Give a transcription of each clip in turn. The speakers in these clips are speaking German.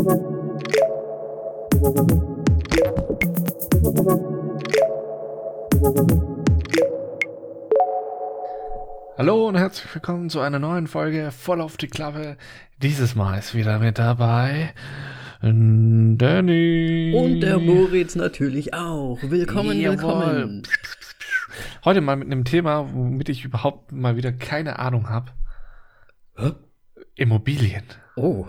Hallo und herzlich willkommen zu einer neuen Folge voll auf die Klappe. Dieses Mal ist wieder mit dabei Danny. Und der Moritz natürlich auch. Willkommen, Jawohl. willkommen. Heute mal mit einem Thema, womit ich überhaupt mal wieder keine Ahnung habe. Hä? Immobilien. Oh.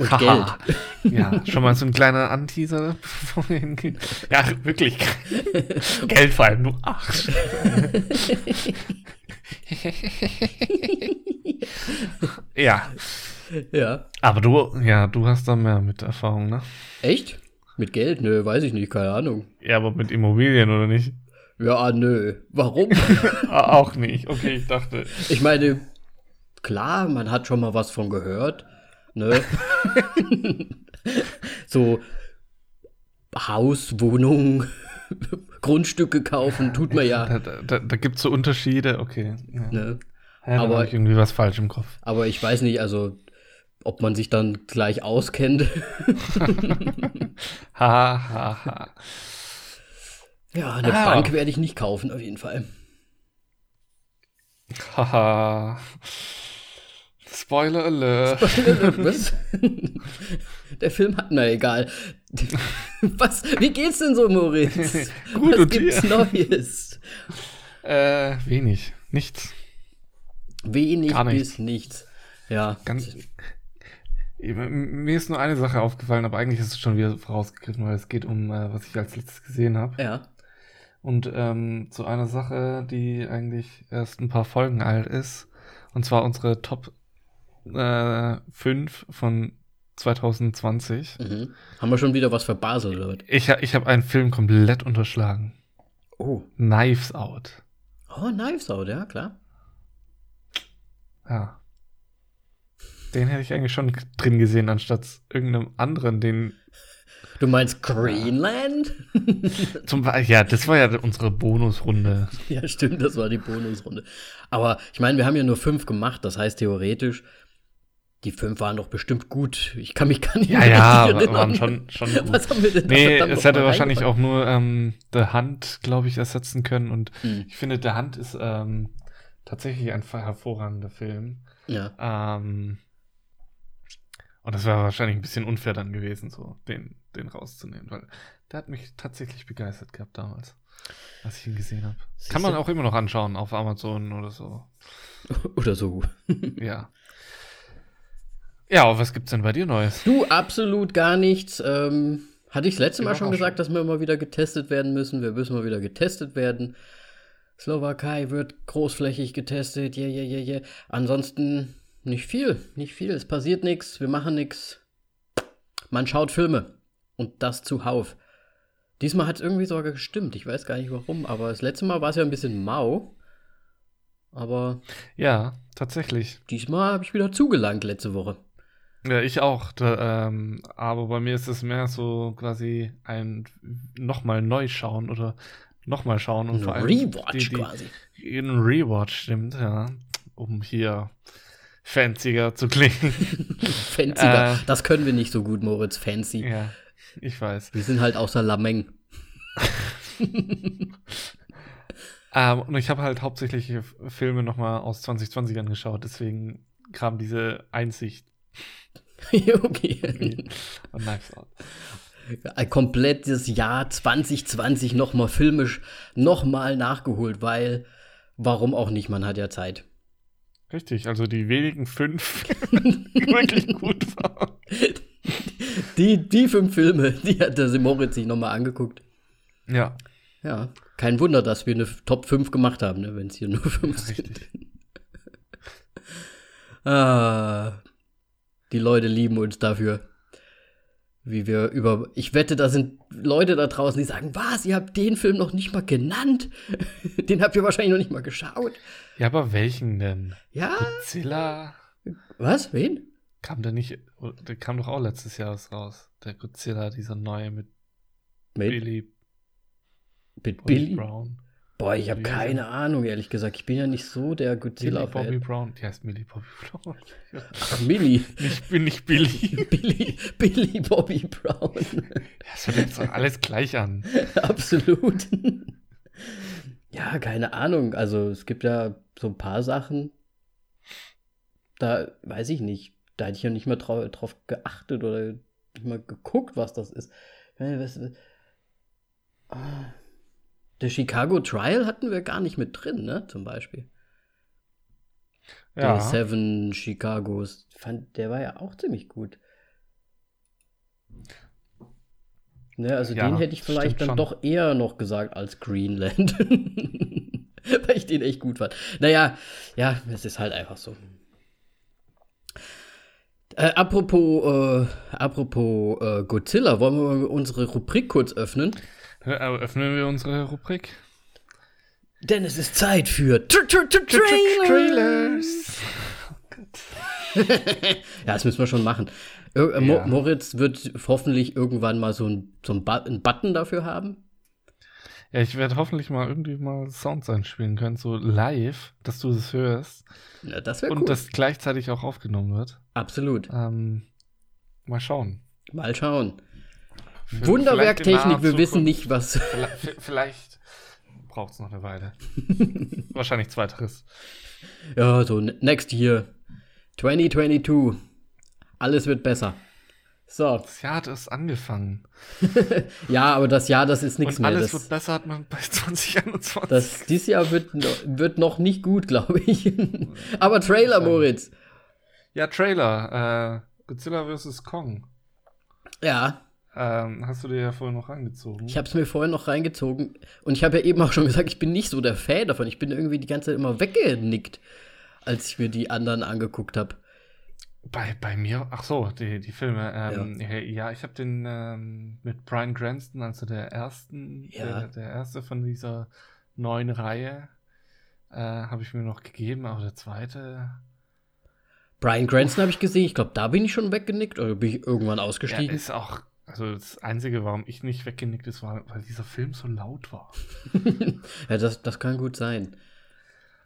Und Haha. Geld. Ja, schon mal so ein kleiner Anteaser, bevor wir hingehen. Ja, wirklich. Geld vor allem, du Arsch. ja, Ja. aber du, ja, du hast da mehr mit Erfahrung, ne? Echt? Mit Geld? Nö, weiß ich nicht, keine Ahnung. Ja, aber mit Immobilien oder nicht? Ja, ah, nö. Warum? Auch nicht. Okay, ich dachte. ich meine, klar, man hat schon mal was von gehört. Ne? so Haus, Wohnung, Grundstücke kaufen, tut man ja. Da, da, da gibt es so Unterschiede, okay. Ja. Ne? Ja, Aber- ich irgendwie was falsch im Kopf. Aber ich weiß nicht, also, ob man sich dann gleich auskennt. Ha, ha, ha. Ja, eine Ah. Bank werde ich nicht kaufen, auf jeden Fall. Haha. Spoiler Alert. Was? Der Film hat, na egal. Was? Wie geht's denn so, Moritz? Gut, Was und gibt's dir? Neues? Äh, wenig. Nichts. Wenig Gar nichts. bis nichts. Ja. Ganz. Mir ist nur eine Sache aufgefallen, aber eigentlich ist es schon wieder vorausgegriffen, weil es geht um, äh, was ich als letztes gesehen habe. Ja. Und ähm, zu einer Sache, die eigentlich erst ein paar Folgen alt ist. Und zwar unsere Top äh, 5 von 2020. Mhm. Haben wir schon wieder was verbaselt, oder? was? Ich, ich habe einen Film komplett unterschlagen. Oh. Knives Out. Oh, Knives Out, ja, klar. Ja. Den hätte ich eigentlich schon drin gesehen, anstatt irgendeinem anderen, den Du meinst Greenland? zum Ja, das war ja unsere Bonusrunde. ja, stimmt, das war die Bonusrunde. Aber ich meine, wir haben ja nur fünf gemacht, das heißt theoretisch, die fünf waren doch bestimmt gut. Ich kann mich gar nicht Ja, mehr ja, erinnern. waren schon, schon gut. Was haben wir denn da Nee, es hätte wahrscheinlich auch nur ähm, The Hand, glaube ich, ersetzen können. Und Hm. ich finde, The Hand ist ähm, tatsächlich ein hervorragender Film. Ja. Ähm, und das wäre wahrscheinlich ein bisschen unfair dann gewesen, so den, den rauszunehmen, weil der hat mich tatsächlich begeistert gehabt damals, als ich ihn gesehen habe. Kann man auch immer noch anschauen auf Amazon oder so. Oder so. Ja. Ja, aber was gibt's denn bei dir Neues? Du, absolut gar nichts. Ähm, hatte ich das letzte Mal schon gesagt, dass wir mal wieder getestet werden müssen. Wir müssen mal wieder getestet werden. Slowakei wird großflächig getestet. Yeah, yeah, yeah, yeah. Ansonsten nicht viel. Nicht viel. Es passiert nichts. Wir machen nichts. Man schaut Filme. Und das zuhauf. Diesmal hat es irgendwie sogar gestimmt. Ich weiß gar nicht warum. Aber das letzte Mal war es ja ein bisschen mau. Aber Ja, tatsächlich. diesmal habe ich wieder zugelangt letzte Woche. Ja, ich auch. Da, ähm, aber bei mir ist es mehr so quasi ein nochmal neu schauen oder nochmal schauen und Ein vor allem Rewatch die, die, quasi. Ein Rewatch, stimmt, ja. Um hier fancier zu klingen. Fancier. Äh. das können wir nicht so gut, Moritz. Fancy. ja, ich weiß. Wir sind halt außer Lameng. Ähm, und ich habe halt hauptsächlich Filme nochmal aus 2020 angeschaut, deswegen kam diese Einsicht okay. von Knives Out. Ein komplettes Jahr 2020 nochmal filmisch nochmal nachgeholt, weil warum auch nicht? Man hat ja Zeit. Richtig, also die wenigen fünf, die wirklich gut waren. Die, die fünf Filme, die hat der Moritz sich nochmal angeguckt. Ja, Ja, kein Wunder, dass wir eine Top 5 gemacht haben, ne, wenn es hier nur 5 sind. richtig. Ah, die Leute lieben uns dafür. Wie wir über. Ich wette, da sind Leute da draußen, die sagen: Was, ihr habt den Film noch nicht mal genannt? den habt ihr wahrscheinlich noch nicht mal geschaut. Ja, aber welchen denn? Ja? Godzilla Was? Wen? kam der nicht, der kam doch auch letztes Jahr raus. Der Godzilla, dieser neue mit Mit, Billy mit Billy? Brown. Boah, ich habe keine Ahnung, ehrlich gesagt. Ich bin ja nicht so der Godzilla-Fan. Bobby Brown. Die heißt Millie Bobby Brown. Millie. Ich bin nicht Billy. Billy, Billy Bobby Brown. Das hört jetzt alles gleich an. Absolut. Ja, keine Ahnung. Also es gibt ja so ein paar Sachen, da weiß ich nicht. Da hätte ich ja nicht mal drau drauf geachtet oder nicht mal geguckt, was das ist. Ich meine, was, ah. Der Chicago Trial hatten wir gar nicht mit drin, ne? Zum Beispiel. Ja. Der Seven Chicagos. Fand, der war ja auch ziemlich gut. Ne, also Ja, den hätte ich vielleicht dann schon. doch eher noch gesagt als Greenland. Weil ich den echt gut fand. Naja, ja, es ist halt einfach so. Äh, apropos, äh, apropos äh, Godzilla, wollen wir unsere Rubrik kurz öffnen? Eröffnen wir unsere Rubrik. Denn es ist Zeit für Tra Tra Tra Trailer. Trailers. Ja, das müssen wir schon machen. Ir äh, Mo. Moritz wird hoffentlich irgendwann mal so ein, so ein, Bu einen Button dafür haben. Ja, ich werde hoffentlich mal irgendwie mal Sounds einspielen können, so live, dass du das hörst Ja, das wäre und cool. das gleichzeitig auch aufgenommen wird. Absolut. Ähm, mal schauen. Mal schauen. Wunderwerktechnik, wir wissen nicht, was. Vielleicht, vielleicht braucht es noch eine Weile. Wahrscheinlich zweiteres. Ja, so ne- next year. 2022. Alles wird besser. So. Das Jahr hat erst angefangen. Ja, aber das Jahr, das ist nichts mehr. alles Das, wird besser, hat man bei 2021. das, dieses Jahr wird, wird noch nicht gut, glaube ich. aber Trailer, Moritz. ja, Trailer. Äh, Godzilla vs. Kong. Ja, Ähm, hast du dir ja vorhin noch angezogen? Ich habe es mir vorhin noch reingezogen und ich habe ja eben auch schon gesagt, ich bin nicht so der Fan davon. Ich bin irgendwie die ganze Zeit immer weggenickt, als ich mir die anderen angeguckt habe. Bei, bei mir, ach so, die, die Filme. Ähm, ja. ja, ich habe den ähm, mit Brian Cranston, also der ersten, Ja. der, der erste von dieser neuen Reihe, äh, habe ich mir noch gegeben, aber der zweite, Brian Cranston habe ich gesehen. Ich glaube, da bin ich schon weggenickt oder bin ich irgendwann ja, ausgestiegen. ist auch, also das Einzige, warum ich nicht weggenickt ist, war, weil dieser Film so laut war. Ja, das, das kann gut sein.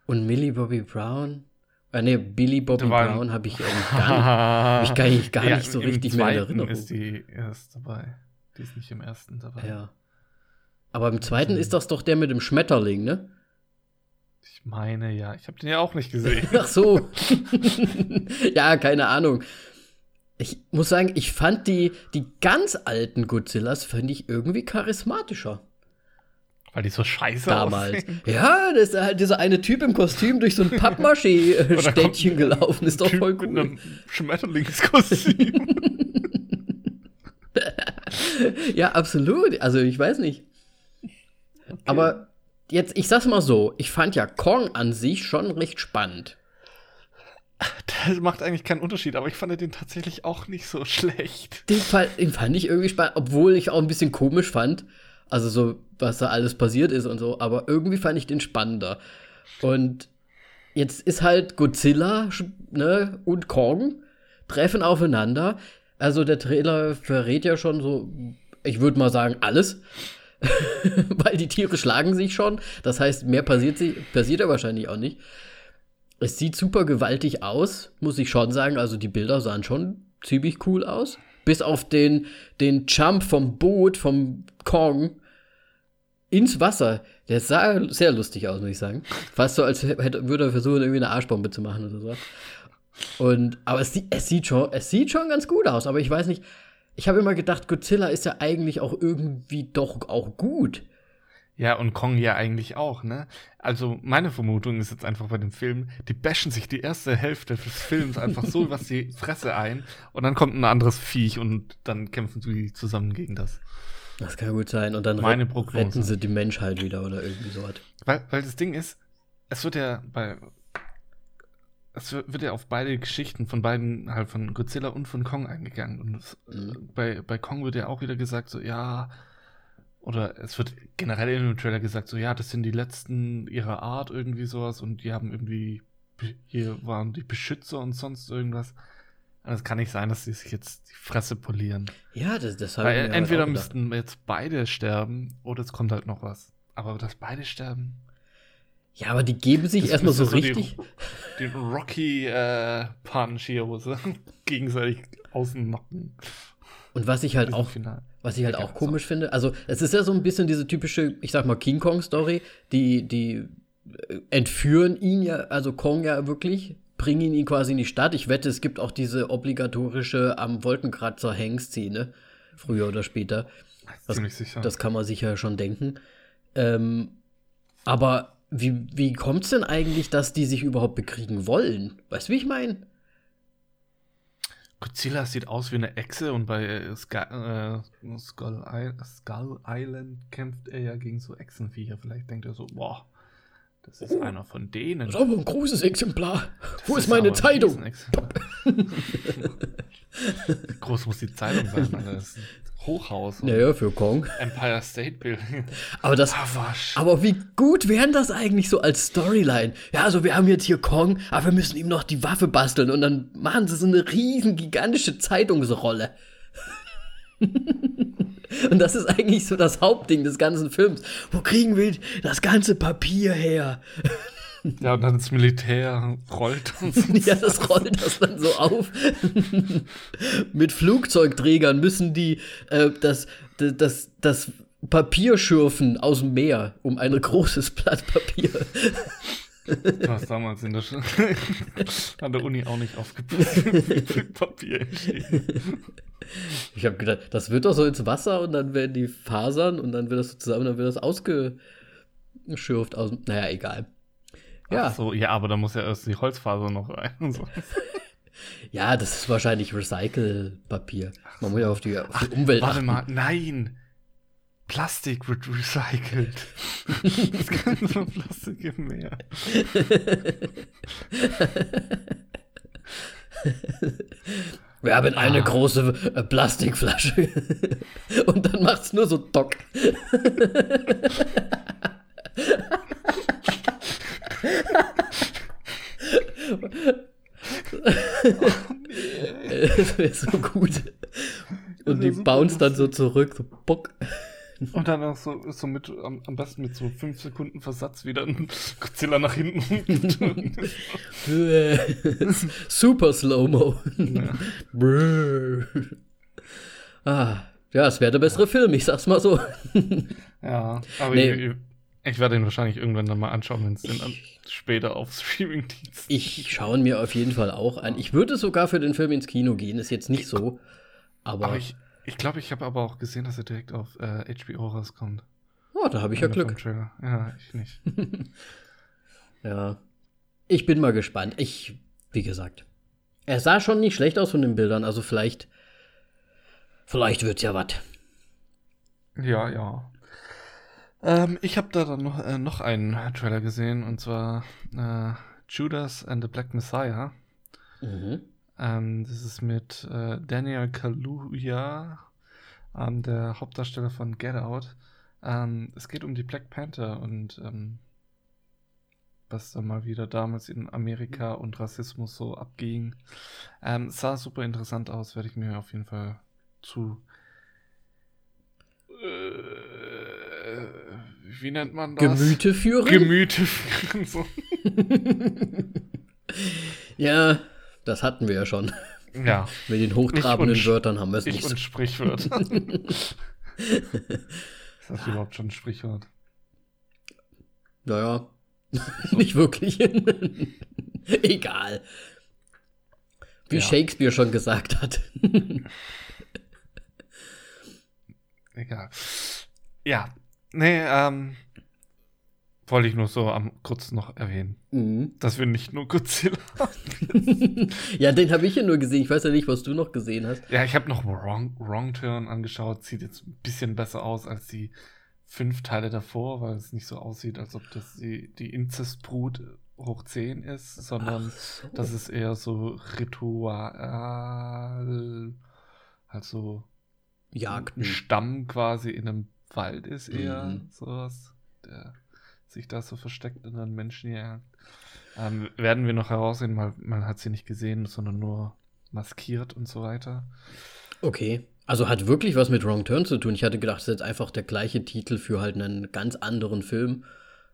Und Millie Bobby Brown? Äh, nee, Billy Bobby Brown habe ich, ähm, gar, nicht, hab ich gar, nicht, gar Ja, nicht so richtig mehr in Erinnerung. ist die erst dabei. Die ist nicht im ersten dabei. ja. Aber im zweiten ist das doch der mit dem Schmetterling, ne? Ich meine, ja. Ich habe den ja auch nicht gesehen. Ach so. ja, keine Ahnung. Ich muss sagen, ich fand die, die ganz alten Godzillas, fand ich irgendwie charismatischer weil die so scheiße damals. aussehen. Ja, das ist halt dieser eine Typ im Kostüm durch so ein Pappmaché-Städtchen ein gelaufen. Ist doch Typ voll Mit cool. einem Schmetterlingskostüm. Ja, absolut. Also, ich weiß nicht. Aber jetzt, ich sag's mal so, ich fand ja Kong an sich schon recht spannend. Das macht eigentlich keinen Unterschied, aber ich fand den tatsächlich auch nicht so schlecht. Den, Fall, den fand ich irgendwie spannend, obwohl ich auch ein bisschen komisch fand. Also so, was da alles passiert ist und so. Aber irgendwie fand ich den spannender. Und jetzt ist halt Godzilla ne, und Kong treffen aufeinander. Also der Trailer verrät ja schon so, ich würde mal sagen, alles. Weil die Tiere schlagen sich schon. Das heißt, mehr passiert, sie, passiert ja wahrscheinlich auch nicht. Es sieht super gewaltig aus, muss ich schon sagen. Also die Bilder sahen schon ziemlich cool aus. Bis auf den, den Jump vom Boot, vom Kong ins Wasser. Der sah sehr lustig aus, muss ich sagen. Fast so, als hätte, würde er versuchen, irgendwie eine Arschbombe zu machen oder so. Und, aber es, es, sieht schon, es sieht schon ganz gut aus. Aber ich weiß nicht, ich habe immer gedacht, Godzilla ist ja eigentlich auch irgendwie doch auch gut. Ja, und Kong ja eigentlich auch, ne? Also, meine Vermutung ist jetzt einfach bei dem Film, die bashen sich die erste Hälfte des Films einfach so was die Fresse ein und dann kommt ein anderes Viech und dann kämpfen sie zusammen gegen das. Das kann gut sein. Und dann Meine Prognose. retten sie die Menschheit wieder oder irgendwie so was. Weil, weil das Ding ist, es wird ja bei. Es wird wird ja auf beide Geschichten von beiden, halt von Godzilla und von Kong eingegangen. Und es, Mhm. bei, bei Kong wird ja auch wieder gesagt, so, ja. Oder es wird generell in dem Trailer gesagt, so, ja, das sind die letzten ihrer Art, irgendwie sowas. Und die haben irgendwie. Hier waren die Beschützer und sonst irgendwas. Es kann nicht sein, dass sie sich jetzt die Fresse polieren. Ja, das, das habe ich mir halt entweder müssten jetzt beide sterben oder es kommt halt noch was. aber dass beide sterben. Ja, aber die geben sich Das erstmal so richtig. Die, den Rocky äh, Punch hier, wo sie gegenseitig außen knocken. Und was ich halt auch zum Finale. Was ich halt auch komisch finde, also es ist ja so ein bisschen diese typische, ich sag mal, King Kong-Story, die, die äh, entführen ihn ja, also Kong ja wirklich, bringen ihn quasi in die Stadt. Ich wette, es gibt auch diese obligatorische am Wolkenkratzer Hang-Szene, früher oder später. Das- Ziemlich sicher. Das kann man sich ja schon denken. Ähm, aber wie, wie kommt es denn eigentlich, dass die sich überhaupt bekriegen wollen? Weißt du, wie ich meine? Godzilla sieht aus wie eine Echse und bei äh, Ska äh, Skull, Skull Island kämpft er ja gegen so Echsenviecher. Vielleicht denkt er so, boah, das ist einer von denen. Das ist aber ein großes Exemplar. Wo Das ist meine ein Zeitung? Wie groß muss die Zeitung sein? Alter? Das ist ein Hochhaus. Naja, für Kong. Empire State Building. Aber das, Ah, wasch. Aber wie gut wären das eigentlich so als Storyline? Ja, also wir haben jetzt hier Kong, aber wir müssen ihm noch die Waffe basteln und dann machen sie so eine riesen gigantische Zeitungsrolle. und das ist eigentlich so das Hauptding des ganzen Films. Wo kriegen wir das ganze Papier her? Ja, und dann das Militär rollt ja, das rollt das dann so auf. Mit Flugzeugträgern müssen die äh, das, das, das, das Papier schürfen aus dem Meer um ein großes Blatt Papier. Du hast damals in der Sch an der Uni auch nicht aufgepasst, Papier entsteht. Ich habe gedacht, das wird doch so ins Wasser und dann werden die Fasern und dann wird das so zusammen, dann wird das ausgeschürft aus. Naja, egal. Ja, Ach so, ja, aber da muss ja erst die Holzfaser noch rein. So. ja, das ist wahrscheinlich Recycle-Papier. Man muss ja auf die, auf die Umwelt Warte achten. mal, nein! Plastik wird recycelt. Es kann so Plastik im Meer. Wir haben eine Ah. große äh, Plastikflasche. und dann macht's nur so Dock. Das wäre so gut. Und die bounce dann so zurück, so Bock. Und dann auch so, so mit, am, am besten mit so 5 Sekunden Versatz wieder ein Godzilla nach hinten. Super Slow-Mo. ja. Ah, ja, es wäre der bessere Film, ich sag's mal so. ja, aber Nee. ich, ich werde ihn wahrscheinlich irgendwann dann mal anschauen, wenn es den dann später auf Streaming-Dienst Ich schaue ihn mir auf jeden Fall auch an. Ich würde sogar für den Film ins Kino gehen, ist jetzt nicht so. Aber, Aber ich ich glaube, ich habe aber auch gesehen, dass er direkt auf äh, HBO rauskommt. oh, da habe ich ja Glück. Ja, ich nicht. Ja. Ich bin mal gespannt. Ich, wie gesagt, er sah schon nicht schlecht aus von den Bildern, also vielleicht, vielleicht wird's ja was. Ja, ja. Ähm, ich habe da dann noch, äh, noch einen Trailer gesehen und zwar äh, Judas and the Black Messiah. Mhm. Ähm, das ist mit äh, Daniel Kaluuya, ähm, der Hauptdarsteller von Get Out. Ähm, es geht um die Black Panther und ähm, was da mal wieder damals in Amerika und Rassismus so abging. Ähm, sah super interessant aus, werde ich mir auf jeden Fall zu. Äh, wie nennt man das? Gemüte führen? Gemüte führen. So. ja, das hatten wir ja schon. Ja, Mit den hochtrabenden Ich Wörtern haben wir es ich nicht. und so- Sprichwörter. ist das überhaupt schon ein Sprichwort? Naja, nicht wirklich. Egal. Wie Ja. Shakespeare schon gesagt hat. Egal. Ja, nee, ähm, wollte ich nur so am kurz noch erwähnen, Mhm. dass wir nicht nur Godzilla. ja, den habe ich ja nur gesehen. Ich weiß ja nicht, was du noch gesehen hast. ja, ich habe noch Wrong, Wrong Turn angeschaut. Sieht jetzt ein bisschen besser aus als die fünf Teile davor, weil es nicht so aussieht, als ob das die, die Inzestbrut hoch 10 ist, sondern so. das ist eher so Ritual, also Jagden. Stamm quasi in einem Wald ist eher Mhm. sowas, der sich da so versteckt und dann Menschen jagt. Ähm, werden wir noch heraussehen, weil man hat sie nicht gesehen, sondern nur maskiert und so weiter. Okay. Also hat wirklich was mit Wrong Turn zu tun. Ich hatte gedacht, es ist jetzt einfach der gleiche Titel für halt einen ganz anderen Film.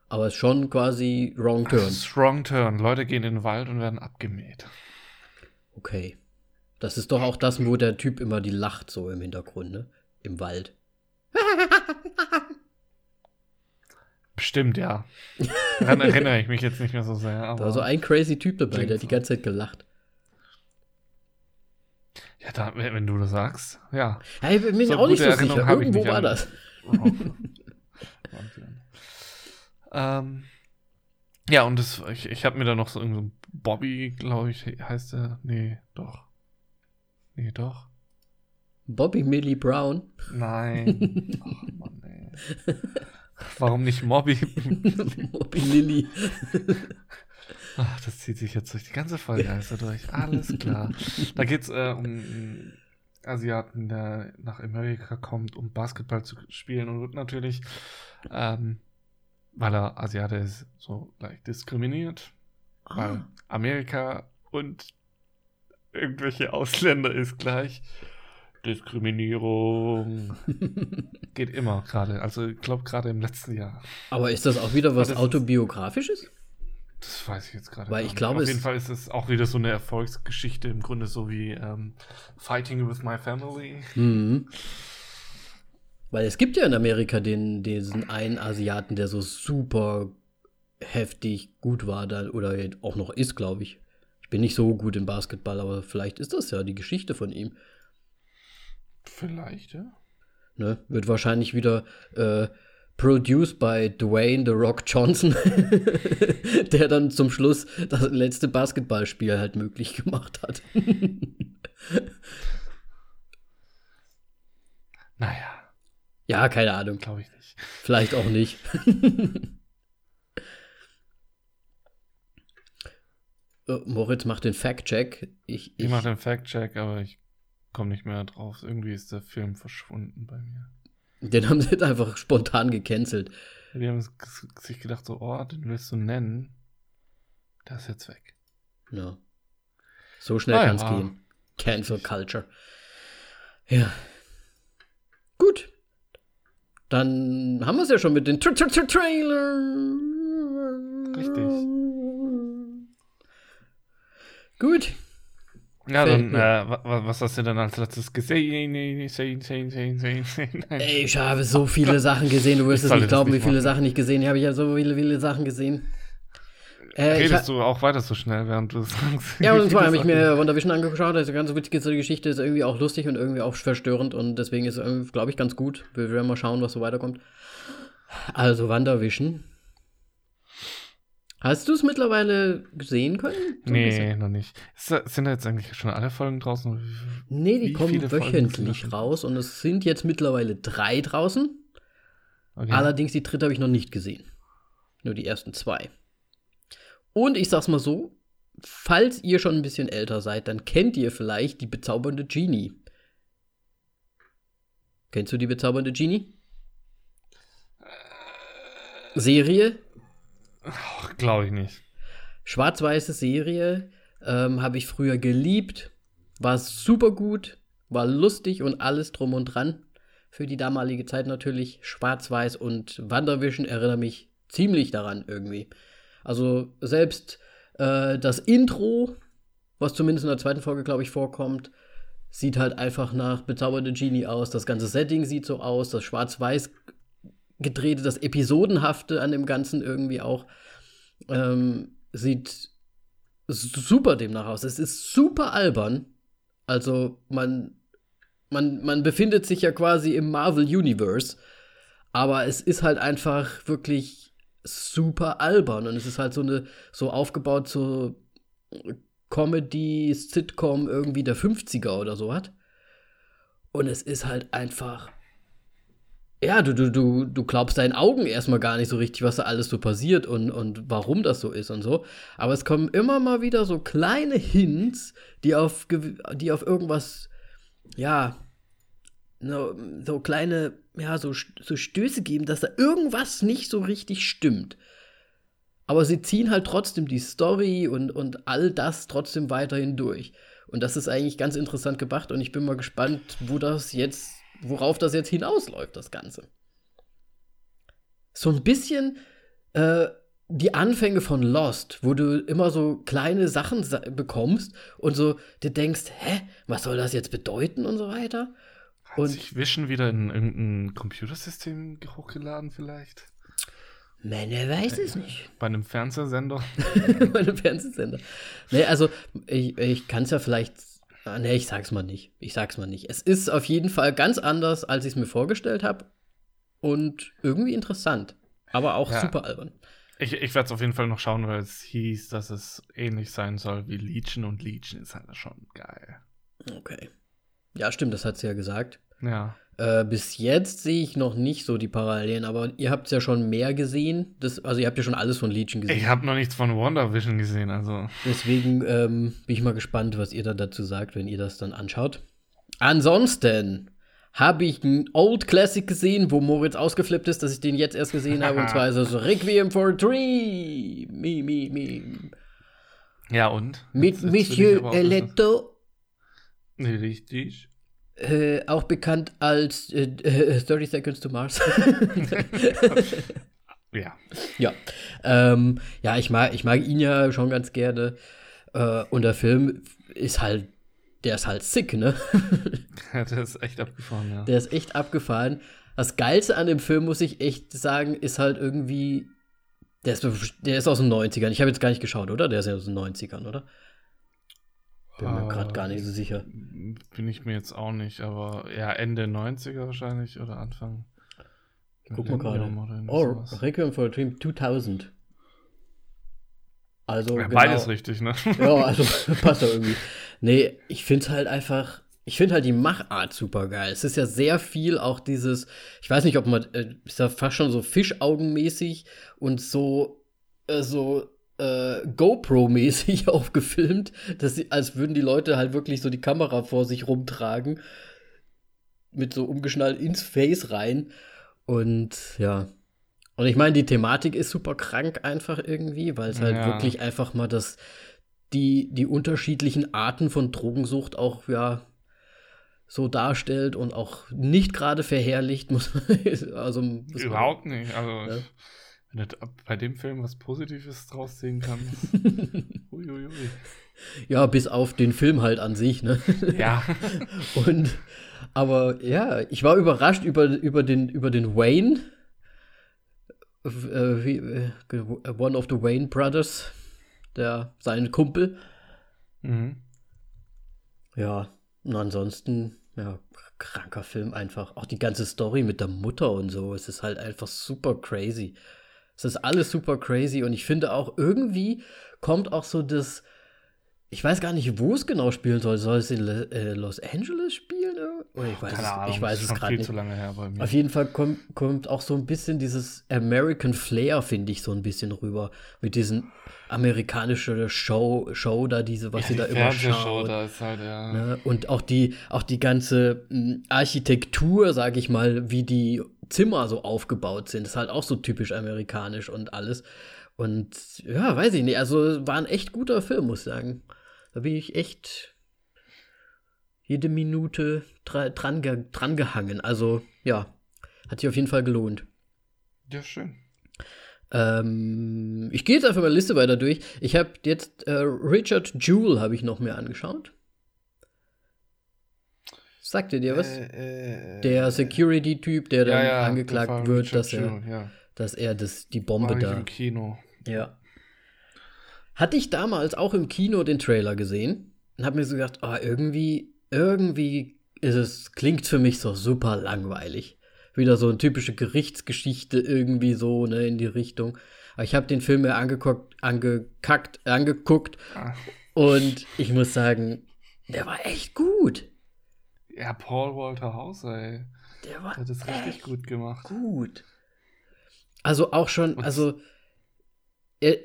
Aber es ist schon quasi Wrong Turn. Das ist Wrong Turn. Leute gehen in den Wald und werden abgemäht. Okay. Das ist doch auch das, wo der Typ immer die lacht, so im Hintergrund, ne? Im Wald. Bestimmt, ja. Daran erinnere ich mich jetzt nicht mehr so sehr. Da war so ein crazy Typ dabei, der hat die ganze Zeit gelacht. Ja, da, wenn du das sagst, ja. Hey, ich bin mir So auch nicht so sicher. Erinnerung ich Irgendwo war an- das. Ähm, ja, und das, ich, ich habe mir da noch so irgendein Bobby, glaube ich, heißt der. Nee, doch. Nee, doch. Bobby Millie Brown. Nein. Ach, Mann, ey. Warum nicht Mobby? Bobby Lilly. Ach, das zieht sich jetzt durch die ganze Folge also durch. Alles klar. Da geht es äh, um einen Asiaten, der nach Amerika kommt, um Basketball zu spielen und wird natürlich, ähm, weil er Asiate ist, so gleich diskriminiert. Weil Ah, Amerika und irgendwelche Ausländer ist gleich Diskriminierung. Geht immer gerade. Also ich glaube gerade im letzten Jahr. Aber ist das auch wieder was autobiografisches? Das weiß ich jetzt gerade Weil ich nicht. glaube, Auf jeden Fall ist es auch wieder so eine Erfolgsgeschichte im Grunde so wie ähm, Fighting with My Family. Mhm. Weil es gibt ja in Amerika den, diesen einen Asiaten, der so super heftig gut war da, oder auch noch ist, glaube ich. Ich bin nicht so gut im Basketball, aber vielleicht ist das ja die Geschichte von ihm. Vielleicht, ja. Ne? Wird wahrscheinlich wieder äh, produced by Dwayne The Rock Johnson, der dann zum Schluss das letzte Basketballspiel halt möglich gemacht hat. Naja, ja, keine Ahnung. glaube ich nicht. Vielleicht auch nicht. Äh, Moritz macht den Fact-Check. Ich, Ich ich, mache den Fact-Check, aber ich komme nicht mehr drauf. Irgendwie ist der Film verschwunden bei mir. den haben sie jetzt einfach spontan gecancelt. Die haben sich gedacht, so, oh, den willst du nennen. Der ist jetzt weg. Ja. So schnell Ah, kann es ja. gehen. Cancel Culture. Ja. Gut. Dann haben wir es ja schon mit den Tra Tra Tra Trailer. Richtig. Gut. Ja, dann, äh, wa- wa- was hast du denn als letztes gesehen? Sehen, sehen, sehen, sehen. Ey, ich habe so viele Sachen gesehen. Du wirst es nicht glauben, nicht wie viele machen. Sachen ich gesehen habe. Ich habe so viele, viele Sachen gesehen. Äh, Redest du auch weiter so schnell, während du sagst? ja, und zwar habe ich mir WandaVision angeschaut. Das ist eine ganz witzige Geschichte, ist irgendwie auch lustig und irgendwie auch verstörend und deswegen ist es, glaube ich, ganz gut. Wir werden mal schauen, was so weiterkommt. Also, WandaVision. Hast du es mittlerweile sehen können? So Nee, noch nicht. Sind da jetzt eigentlich schon alle Folgen draußen? Nee, die Wie kommen wöchentlich raus und es sind jetzt mittlerweile drei draußen. Okay. Allerdings die dritte habe ich noch nicht gesehen. Nur die ersten zwei. Und ich sag's mal so, falls ihr schon ein bisschen älter seid, dann kennt ihr vielleicht die bezaubernde Genie. Kennst du die bezaubernde Genie? Serie, Glaube ich nicht. schwarz-weiße Serie, ähm, habe ich früher geliebt, war super gut, war lustig und alles drum und dran. Für die damalige Zeit natürlich schwarz-weiß und WandaVision erinnert mich ziemlich daran irgendwie. Also selbst äh, das Intro, was zumindest in der zweiten Folge, glaube ich, vorkommt, sieht halt einfach nach bezaubernde Genie aus. Das ganze Setting sieht so aus, das schwarz-weiß gedrehte, das Episodenhafte an dem Ganzen irgendwie auch ähm, sieht super demnach aus. Es ist super albern. Also man, man, man befindet sich ja quasi im Marvel Universe, aber es ist halt einfach wirklich super albern und es ist halt so eine so aufgebaut so Comedy Sitcom irgendwie der 50er oder so hat. Und es ist halt einfach ja, du, du, du, du glaubst deinen Augen erstmal gar nicht so richtig, was da alles so passiert und, und warum das so ist und so. Aber es kommen immer mal wieder so kleine Hints, die auf, die auf irgendwas, ja, so, so kleine, ja, so, so Stöße geben, dass da irgendwas nicht so richtig stimmt. Aber sie ziehen halt trotzdem die Story und, und all das trotzdem weiterhin durch. Und das ist eigentlich ganz interessant gemacht und ich bin mal gespannt, wo das jetzt, worauf das jetzt hinausläuft, das Ganze. So ein bisschen äh, die Anfänge von Lost, wo du immer so kleine Sachen bekommst und so dir denkst, hä, was soll das jetzt bedeuten und so weiter. Hat und sich Vision wieder in irgendein Computersystem hochgeladen vielleicht? Man, er weiß es nicht. Bei einem Fernsehsender? Bei einem Fernsehsender. Nee, also ich, ich kann es ja vielleicht. Ah, nee, ich sag's mal nicht. Ich sag's mal nicht. Es ist auf jeden Fall ganz anders, als ich es mir vorgestellt habe. Und irgendwie interessant. Aber auch ja. super albern. Ich, ich werde es auf jeden Fall noch schauen, weil es hieß, dass es ähnlich sein soll wie Legion und Legion ist halt schon geil. Okay. Ja, stimmt, das hat sie ja gesagt. Ja. Äh, bis jetzt sehe ich noch nicht so die Parallelen, aber ihr habt ja schon mehr gesehen. Das, also ihr habt ja schon alles von Legion gesehen. Ich habe noch nichts von WandaVision gesehen, also. Deswegen ähm, bin ich mal gespannt, was ihr da dazu sagt, wenn ihr das dann anschaut. Ansonsten habe ich einen Old Classic gesehen, wo Moritz ausgeflippt ist, dass ich den jetzt erst gesehen habe. und zwar ist es Requiem for a Dream. Me, me, me. Ja, und? Mit jetzt, jetzt Monsieur Eletto. Richtig. Äh, auch bekannt als äh, äh, 30 Seconds to Mars. ja. Ja. Ähm, ja, ich mag, ich mag ihn ja schon ganz gerne. Äh, und der Film ist halt, der ist halt sick, ne? der ist echt abgefahren, ja. Der ist echt abgefahren. Das Geilste an dem Film, muss ich echt sagen, ist halt irgendwie. Der ist, der ist aus den 90ern. Ich habe jetzt gar nicht geschaut, oder? Der ist ja aus den 90ern, oder? Bin mir gerade gar nicht so sicher. Bin ich mir jetzt auch nicht, aber ja, Ende 90er wahrscheinlich oder Anfang. Guck mal gerade. Oh, Requiem for a Dream 2000. Also. Ja, genau. Beides richtig, ne? Ja, also passt doch irgendwie. Nee, ich finde halt einfach. Ich finde halt die Machart super geil. Es ist ja sehr viel auch dieses, ich weiß nicht, ob man, äh, ist ja fast schon so Fischaugenmäßig und so, äh, so äh, GoPro-mäßig aufgefilmt, dass sie, als würden die Leute halt wirklich so die Kamera vor sich rumtragen, mit so umgeschnallt ins Face rein. Und ja. Und ich meine, die Thematik ist super krank einfach irgendwie, weil es halt ja. wirklich einfach mal das, die, die unterschiedlichen Arten von Drogensucht auch, ja, so darstellt und auch nicht gerade verherrlicht, muss man. also, Überhaupt man, nicht. Also, ja. Wenn du bei dem Film was Positives draus sehen kannst. Uiuiui. Ja, bis auf den Film halt an sich, ne? Ja. Und, aber ja, ich war überrascht über, über, den, über den Wayne. Äh, wie, äh, one of the Wayne Brothers. Der, sein Kumpel. Mhm. Ja, und ansonsten, ja, kranker Film einfach. Auch die ganze Story mit der Mutter und so. Es ist halt einfach super crazy. Es ist alles super crazy und ich finde auch irgendwie kommt auch so das. Ich weiß gar nicht, wo es genau spielen soll. Soll es in äh, Los Angeles spielen? Oder ich weiß, Keine Ahnung, ich weiß es gerade nicht. Auf jeden Fall kommt, kommt auch so ein bisschen dieses American Flair, finde ich, so ein bisschen rüber. Mit diesen amerikanischen Show, Show da, diese, was ja, sie da immer schauen. Da ist halt, ja. Ne? Und auch die, auch die ganze hm, Architektur, sage ich mal, wie die Zimmer so aufgebaut sind. Ist halt auch so typisch amerikanisch und alles. Und ja, weiß ich nicht. Also war ein echt guter Film, muss ich sagen. Da bin ich echt jede Minute dran, dran gehangen. Also ja, hat sich auf jeden Fall gelohnt. Ja, schön. Ähm, ich gehe jetzt einfach mal Liste weiter durch. Ich habe jetzt äh, Richard Jewell habe ich noch mehr angeschaut. Sagt ihr dir was? Äh, äh, der Security-Typ, der dann ja, angeklagt wird, dass er, ja. dass er das, die Bombe da. Im Kino. Ja. Hatte ich damals auch im Kino den Trailer gesehen und habe mir so gedacht, oh, irgendwie, irgendwie ist es, klingt für mich so super langweilig. Wieder so eine typische Gerichtsgeschichte irgendwie so, ne, in die Richtung. Aber ich habe den Film mir angeguckt, angekackt, angeguckt Ach. und ich muss sagen, der war echt gut. Ja, Paul Walter Hauser, ey. Der war hat das richtig gut gemacht. Gut. Also auch schon, also er,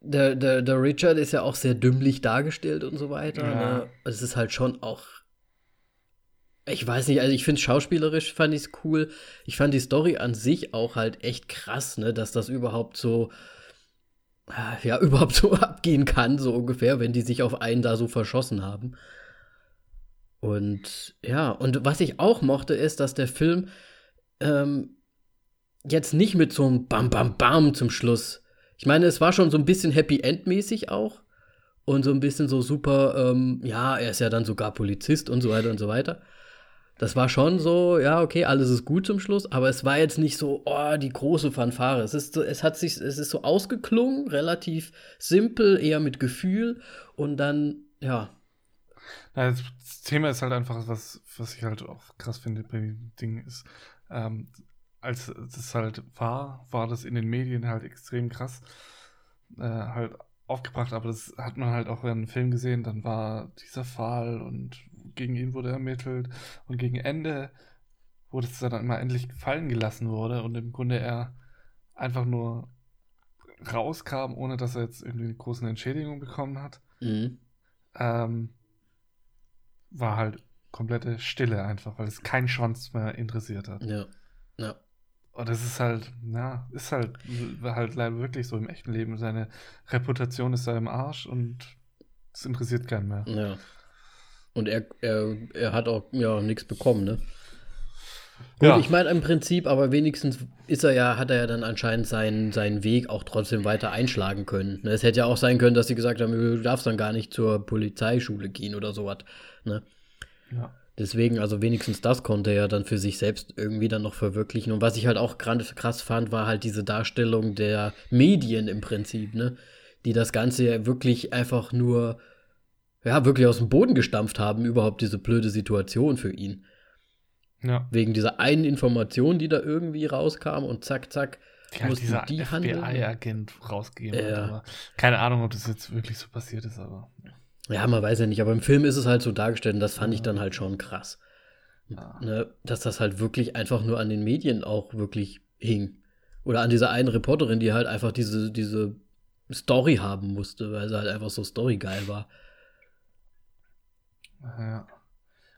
der, der, der Richard ist ja auch sehr dümmlich dargestellt und so weiter. Ja. Ne? Es ist halt schon auch. Ich weiß nicht, also ich finde schauspielerisch fand ich es cool. Ich fand die Story an sich auch halt echt krass, ne, dass das überhaupt so ja, überhaupt so abgehen kann, so ungefähr, wenn die sich auf einen da so verschossen haben. Und ja, und was ich auch mochte, ist, dass der Film ähm, jetzt nicht mit so einem Bam Bam Bam zum Schluss. Ich meine, es war schon so ein bisschen Happy End-mäßig auch. Und so ein bisschen so super, ähm, ja, er ist ja dann sogar Polizist und so weiter und so weiter. Das war schon so, ja, okay, alles ist gut zum Schluss, aber es war jetzt nicht so, oh, die große Fanfare. Es ist so, es hat sich, es ist so ausgeklungen, relativ simpel, eher mit Gefühl und dann, ja. Das Thema ist halt einfach, was, was ich halt auch krass finde bei dem Ding ist, ähm, als das halt war, war das in den Medien halt extrem krass äh, halt aufgebracht, aber das hat man halt auch in einem Film gesehen, dann war dieser Fall und gegen ihn wurde ermittelt und gegen Ende wurde es dann mal endlich fallen gelassen wurde und im Grunde er einfach nur rauskam, ohne dass er jetzt irgendwie eine große Entschädigung bekommen hat. Mhm. Ähm, war halt komplette Stille einfach, weil es keinen Chance mehr interessiert hat. Ja. Ja. Und das ist halt, ja, ist halt, halt leider wirklich so im echten Leben. Seine Reputation ist da im Arsch und es interessiert keinen mehr. Ja. Und er, er, er hat auch ja nichts bekommen, ne? Gut, ja. ich meine im Prinzip, aber wenigstens ist er ja, hat er ja dann anscheinend seinen, seinen Weg auch trotzdem weiter einschlagen können. Ne, es hätte ja auch sein können, dass sie gesagt haben, du darfst dann gar nicht zur Polizeischule gehen oder sowas. Ne? Ja. Deswegen, also wenigstens das konnte er dann für sich selbst irgendwie dann noch verwirklichen. Und was ich halt auch krass fand, war halt diese Darstellung der Medien im Prinzip, ne? Die das Ganze ja wirklich einfach nur ja, wirklich aus dem Boden gestampft haben, überhaupt diese blöde Situation für ihn. Ja. Wegen dieser einen Information, die da irgendwie rauskam und zack, zack, ja, mussten dieser die FBI-Agent rausgegeben ja. hat. Keine Ahnung, ob das jetzt wirklich so passiert ist, aber. Ja, man weiß ja nicht, aber im Film ist es halt so dargestellt und das fand ja. ich dann halt schon krass. Ja. Ne, dass das halt wirklich einfach nur an den Medien auch wirklich hing. Oder an dieser einen Reporterin, die halt einfach diese, diese Story haben musste, weil sie halt einfach so storygeil war. Ja.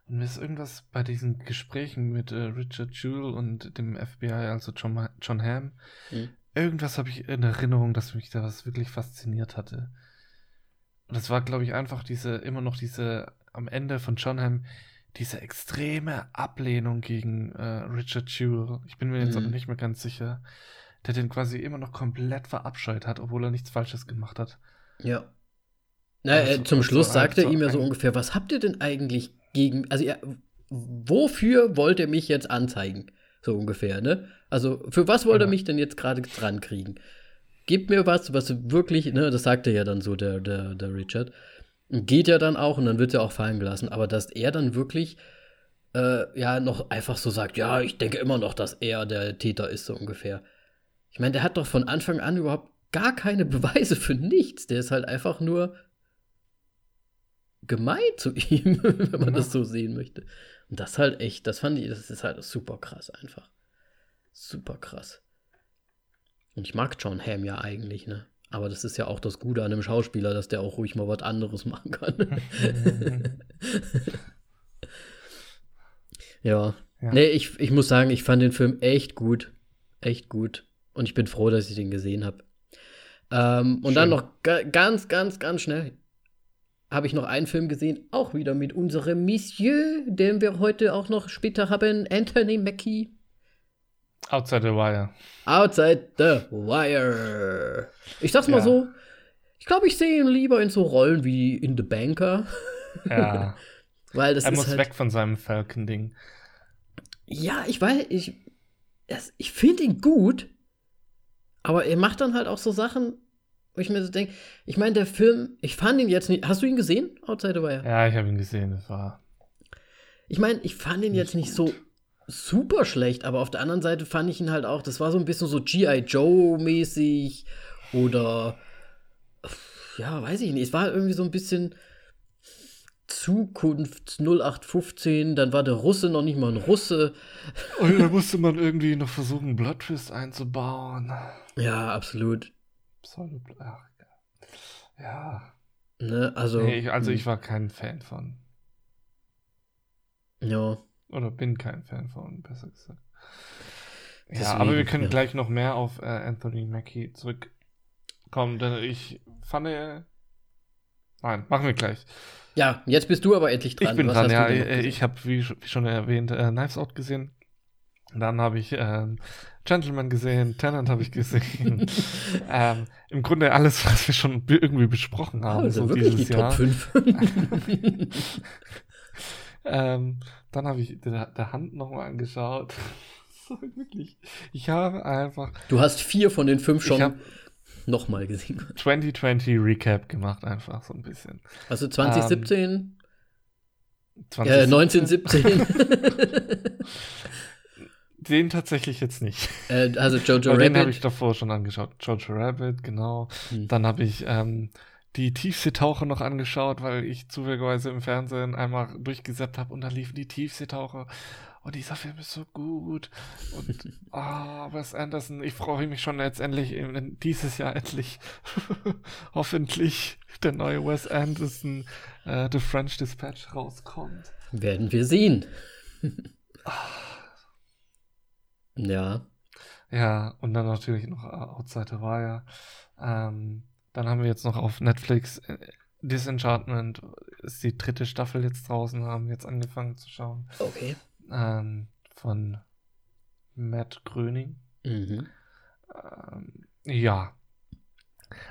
Und mir ist irgendwas bei diesen Gesprächen mit äh, Richard Jewell und dem FBI, also John, John Hamm, mhm. irgendwas habe ich in Erinnerung, dass mich da was wirklich fasziniert hatte. Und das war, glaube ich, einfach diese, immer noch diese, am Ende von John Hamm, diese extreme Ablehnung gegen äh, Richard Jewell. Ich bin mir jetzt mhm. aber nicht mehr ganz sicher. Der den quasi immer noch komplett verabscheut hat, obwohl er nichts Falsches gemacht hat. Ja. Na, also, zum Schluss so sagt er ihm ja so ungefähr, was habt ihr denn eigentlich gegen, also ja, wofür wollt ihr mich jetzt anzeigen? So ungefähr, ne? Also für was wollt ihr mich denn jetzt gerade dran kriegen? Gebt mir was, was wirklich, ne, das sagt er ja dann so, der, der, der Richard. Geht ja dann auch und dann wird er auch fallen gelassen, aber dass er dann wirklich äh, ja noch einfach so sagt, ja, ich denke immer noch, dass er der Täter ist, so ungefähr. Ich meine, der hat doch von Anfang an überhaupt gar keine Beweise für nichts. Der ist halt einfach nur gemein zu ihm, wenn man ja. das so sehen möchte. Und das halt echt, das fand ich, das ist halt super krass einfach. Super krass. Und ich mag John Hamm ja eigentlich, ne? Aber das ist ja auch das Gute an einem Schauspieler, dass der auch ruhig mal was anderes machen kann. ja. ja. Nee, ich, ich muss sagen, ich fand den Film echt gut. Echt gut. Und ich bin froh, dass ich den gesehen habe. Ähm, und Schön. dann noch ganz, ganz, ganz schnell habe ich noch einen Film gesehen, auch wieder mit unserem Monsieur, den wir heute auch noch später haben, Anthony Mackie. Outside the Wire. Outside the Wire. Ich sag's mal ja. so, ich glaube, ich sehe ihn lieber in so Rollen wie in The Banker. Ja. Weil das er ist muss halt, weg von seinem Falcon-Ding. Ja, ich weiß, ich, ich finde ihn gut, aber er macht dann halt auch so Sachen, wo ich mir so denke, ich meine, der Film, ich fand ihn jetzt nicht. Hast du ihn gesehen, Outside the Wire? Ja, ich habe ihn gesehen, das war. Ich meine, ich fand ihn jetzt nicht gut. so super schlecht, aber auf der anderen Seite fand ich ihn halt auch, das war so ein bisschen so G.I. Joe-mäßig oder. Ja, weiß ich nicht. Es war irgendwie so ein bisschen Zukunft 0815, dann war der Russe noch nicht mal ein Russe. Und da musste man irgendwie noch versuchen, Blood Twist einzubauen. Ja, absolut. Pseudo. Ach, ja. Ne, also. Nee, ich, also hm. ich war kein Fan von. Ja. Oder bin kein Fan von, besser gesagt. Deswegen, ja, aber wir können ja. gleich noch mehr auf äh, Anthony Mackie zurückkommen. komm, denn ich fand. Nein, machen wir gleich. Ja, jetzt bist du aber endlich dran. Ich bin Was dran, ja. noch Ich, habe, wie, wie schon erwähnt, äh, Knives Out gesehen. Dann habe ich ähm, Gentleman gesehen, Tenant habe ich gesehen. ähm, Im Grunde alles, was wir schon irgendwie besprochen haben. also so wirklich die dieses Jahr. Top 5. Ähm, dann habe ich der, der Hand nochmal angeschaut. so, wirklich. Ich habe einfach du hast vier von den fünf schon nochmal gesehen. 2020 Recap gemacht, einfach so ein bisschen. Also 2017, Ähm, äh, 2017 1917. Den tatsächlich jetzt nicht. äh, also Jojo Aber den habe ich Rabbit. davor schon angeschaut. Jojo Rabbit, genau. Hm. Dann habe ich ähm, die Tiefseetaucher noch angeschaut, weil ich zufälligerweise im Fernsehen einmal durchgesäppt habe und da liefen die Tiefseetaucher. Und dieser Film ist so gut. Und ah, Wes Anderson, ich freue mich schon jetzt endlich, dieses Jahr endlich, hoffentlich der neue Wes Anderson, äh, The French Dispatch rauskommt. Werden wir sehen. ja. Ja, und dann natürlich noch äh, Outside the Wire. Ähm, dann haben wir jetzt noch auf Netflix äh, Disenchantment, ist die dritte Staffel jetzt draußen, haben wir jetzt angefangen zu schauen. Okay. Ähm, von Matt Gröning. Mhm. Ähm, ja.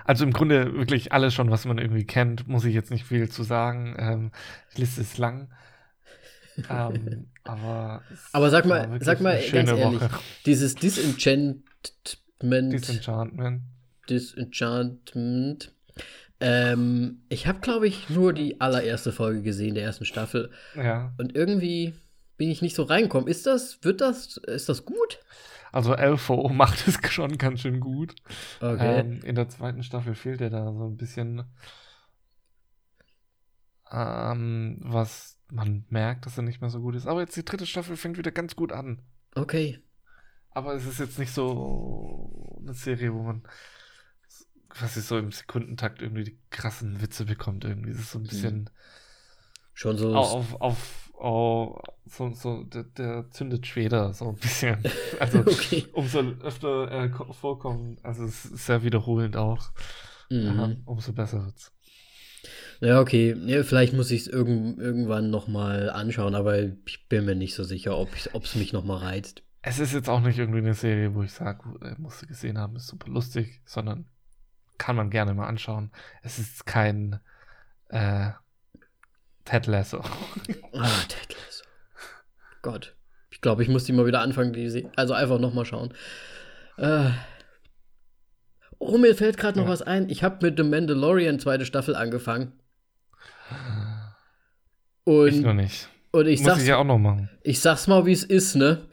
Also im Grunde wirklich alles schon, was man irgendwie kennt, muss ich jetzt nicht viel zu sagen. Ähm, die Liste ist lang. ähm, aber Aber sag mal, sag mal ganz ehrlich, Woche. dieses Disenchantment, Disenchantment. Disenchantment. Ähm, ich habe, glaube ich, nur die allererste Folge gesehen, der ersten Staffel. Ja. Und irgendwie bin ich nicht so reingekommen. Ist das, wird das, ist das gut? Also LVO macht es schon ganz schön gut. Okay. Ähm, in der zweiten Staffel fehlt er da so ein bisschen, ähm, was man merkt, dass er nicht mehr so gut ist. Aber jetzt die dritte Staffel fängt wieder ganz gut an. okay. Aber es ist jetzt nicht so eine Serie, wo man quasi so im Sekundentakt irgendwie die krassen Witze bekommt. Irgendwie. Es ist so ein bisschen Schon so. auf, auf, auf so, so der, der zündet Schweder, so ein bisschen. Also okay. umso öfter er ko- vorkommt, also es ist sehr wiederholend auch, ja, Mhm. umso besser wird's. Ja, okay. Ja, vielleicht muss ich es irgend, irgendwann nochmal anschauen, aber ich bin mir nicht so sicher, ob es mich nochmal reizt. Es ist jetzt auch nicht irgendwie eine Serie, wo ich sage, musst du gesehen haben, ist super lustig, sondern kann man gerne mal anschauen. Es ist kein äh, Ted Lasso. Ah, Ted Lasso. Gott. Ich glaube, ich muss die mal wieder anfangen, die also einfach nochmal schauen. Äh. Oh, mir fällt gerade noch Ja. was ein. Ich habe mit The Mandalorian zweite Staffel angefangen. ich noch Und, nicht. und ich, Muss sag's, ich ja auch noch machen. ich sag's mal, wie es ist, ne?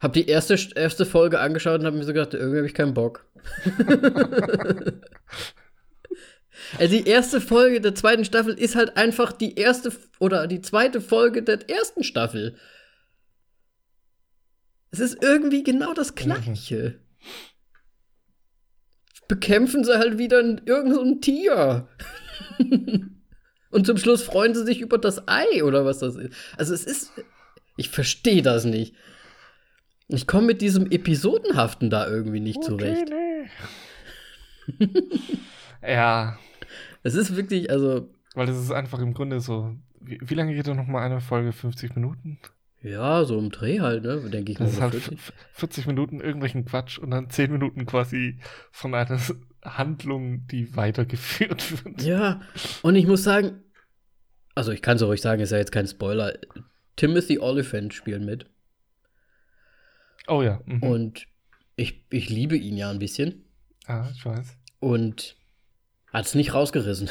Hab die erste, erste Folge angeschaut und hab mir so gedacht, irgendwie habe ich keinen Bock. also die erste Folge der zweiten Staffel ist halt einfach die erste oder die zweite Folge der ersten Staffel. Es ist irgendwie genau das Gleiche. Bekämpfen sie halt wieder ein- irgend so Tier. Und zum Schluss freuen sie sich über das Ei oder was das ist. Also es ist. Ich verstehe das nicht. Ich komme mit diesem Episodenhaften da irgendwie nicht zurecht. nee. ja, Es ist wirklich, also, weil das ist einfach im Grunde so. Wie, wie lange geht da noch mal eine Folge? 50 Minuten? ja, so im Dreh halt, ne? Denke ich mal. Das ist so halt 40. f- 40 Minuten irgendwelchen Quatsch und dann 10 Minuten quasi von einer Handlung, die weitergeführt wird. Ja, und ich muss sagen, also ich kann es ruhig sagen, ist ja jetzt kein Spoiler. Timothy Oliphant spielt mit. Oh ja. Mhm. Und ich, ich liebe ihn ja ein bisschen. ja, ich weiß. Und hat es nicht rausgerissen.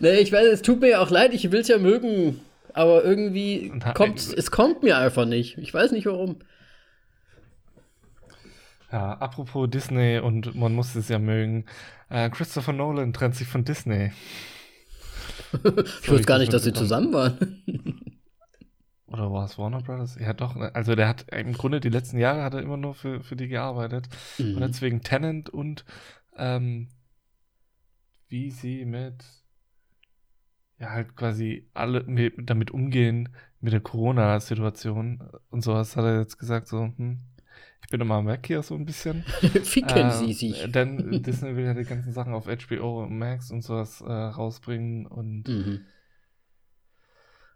nee, ich weiß, es tut mir ja auch leid, ich will es ja mögen. Aber irgendwie kommt es kommt mir einfach nicht. Ich weiß nicht warum. Ja, apropos Disney und man muss es ja mögen. Äh, Christopher Nolan trennt sich von Disney. Ich wusste gar nicht, dass sie zusammen waren. Oder war es Warner Brothers? Ja, doch. ne? Also der hat im Grunde die letzten Jahre hat er immer nur für, für die gearbeitet. Und Mhm. jetzt wegen Tenant und ähm, wie sie mit ja halt quasi alle mit, damit umgehen mit der Corona-Situation und sowas hat er jetzt gesagt so, hm, ich bin immer weg hier so ein bisschen. Ficken sie sich. Äh, denn Disney will ja die ganzen Sachen auf HBO Max und sowas äh, rausbringen und Mhm.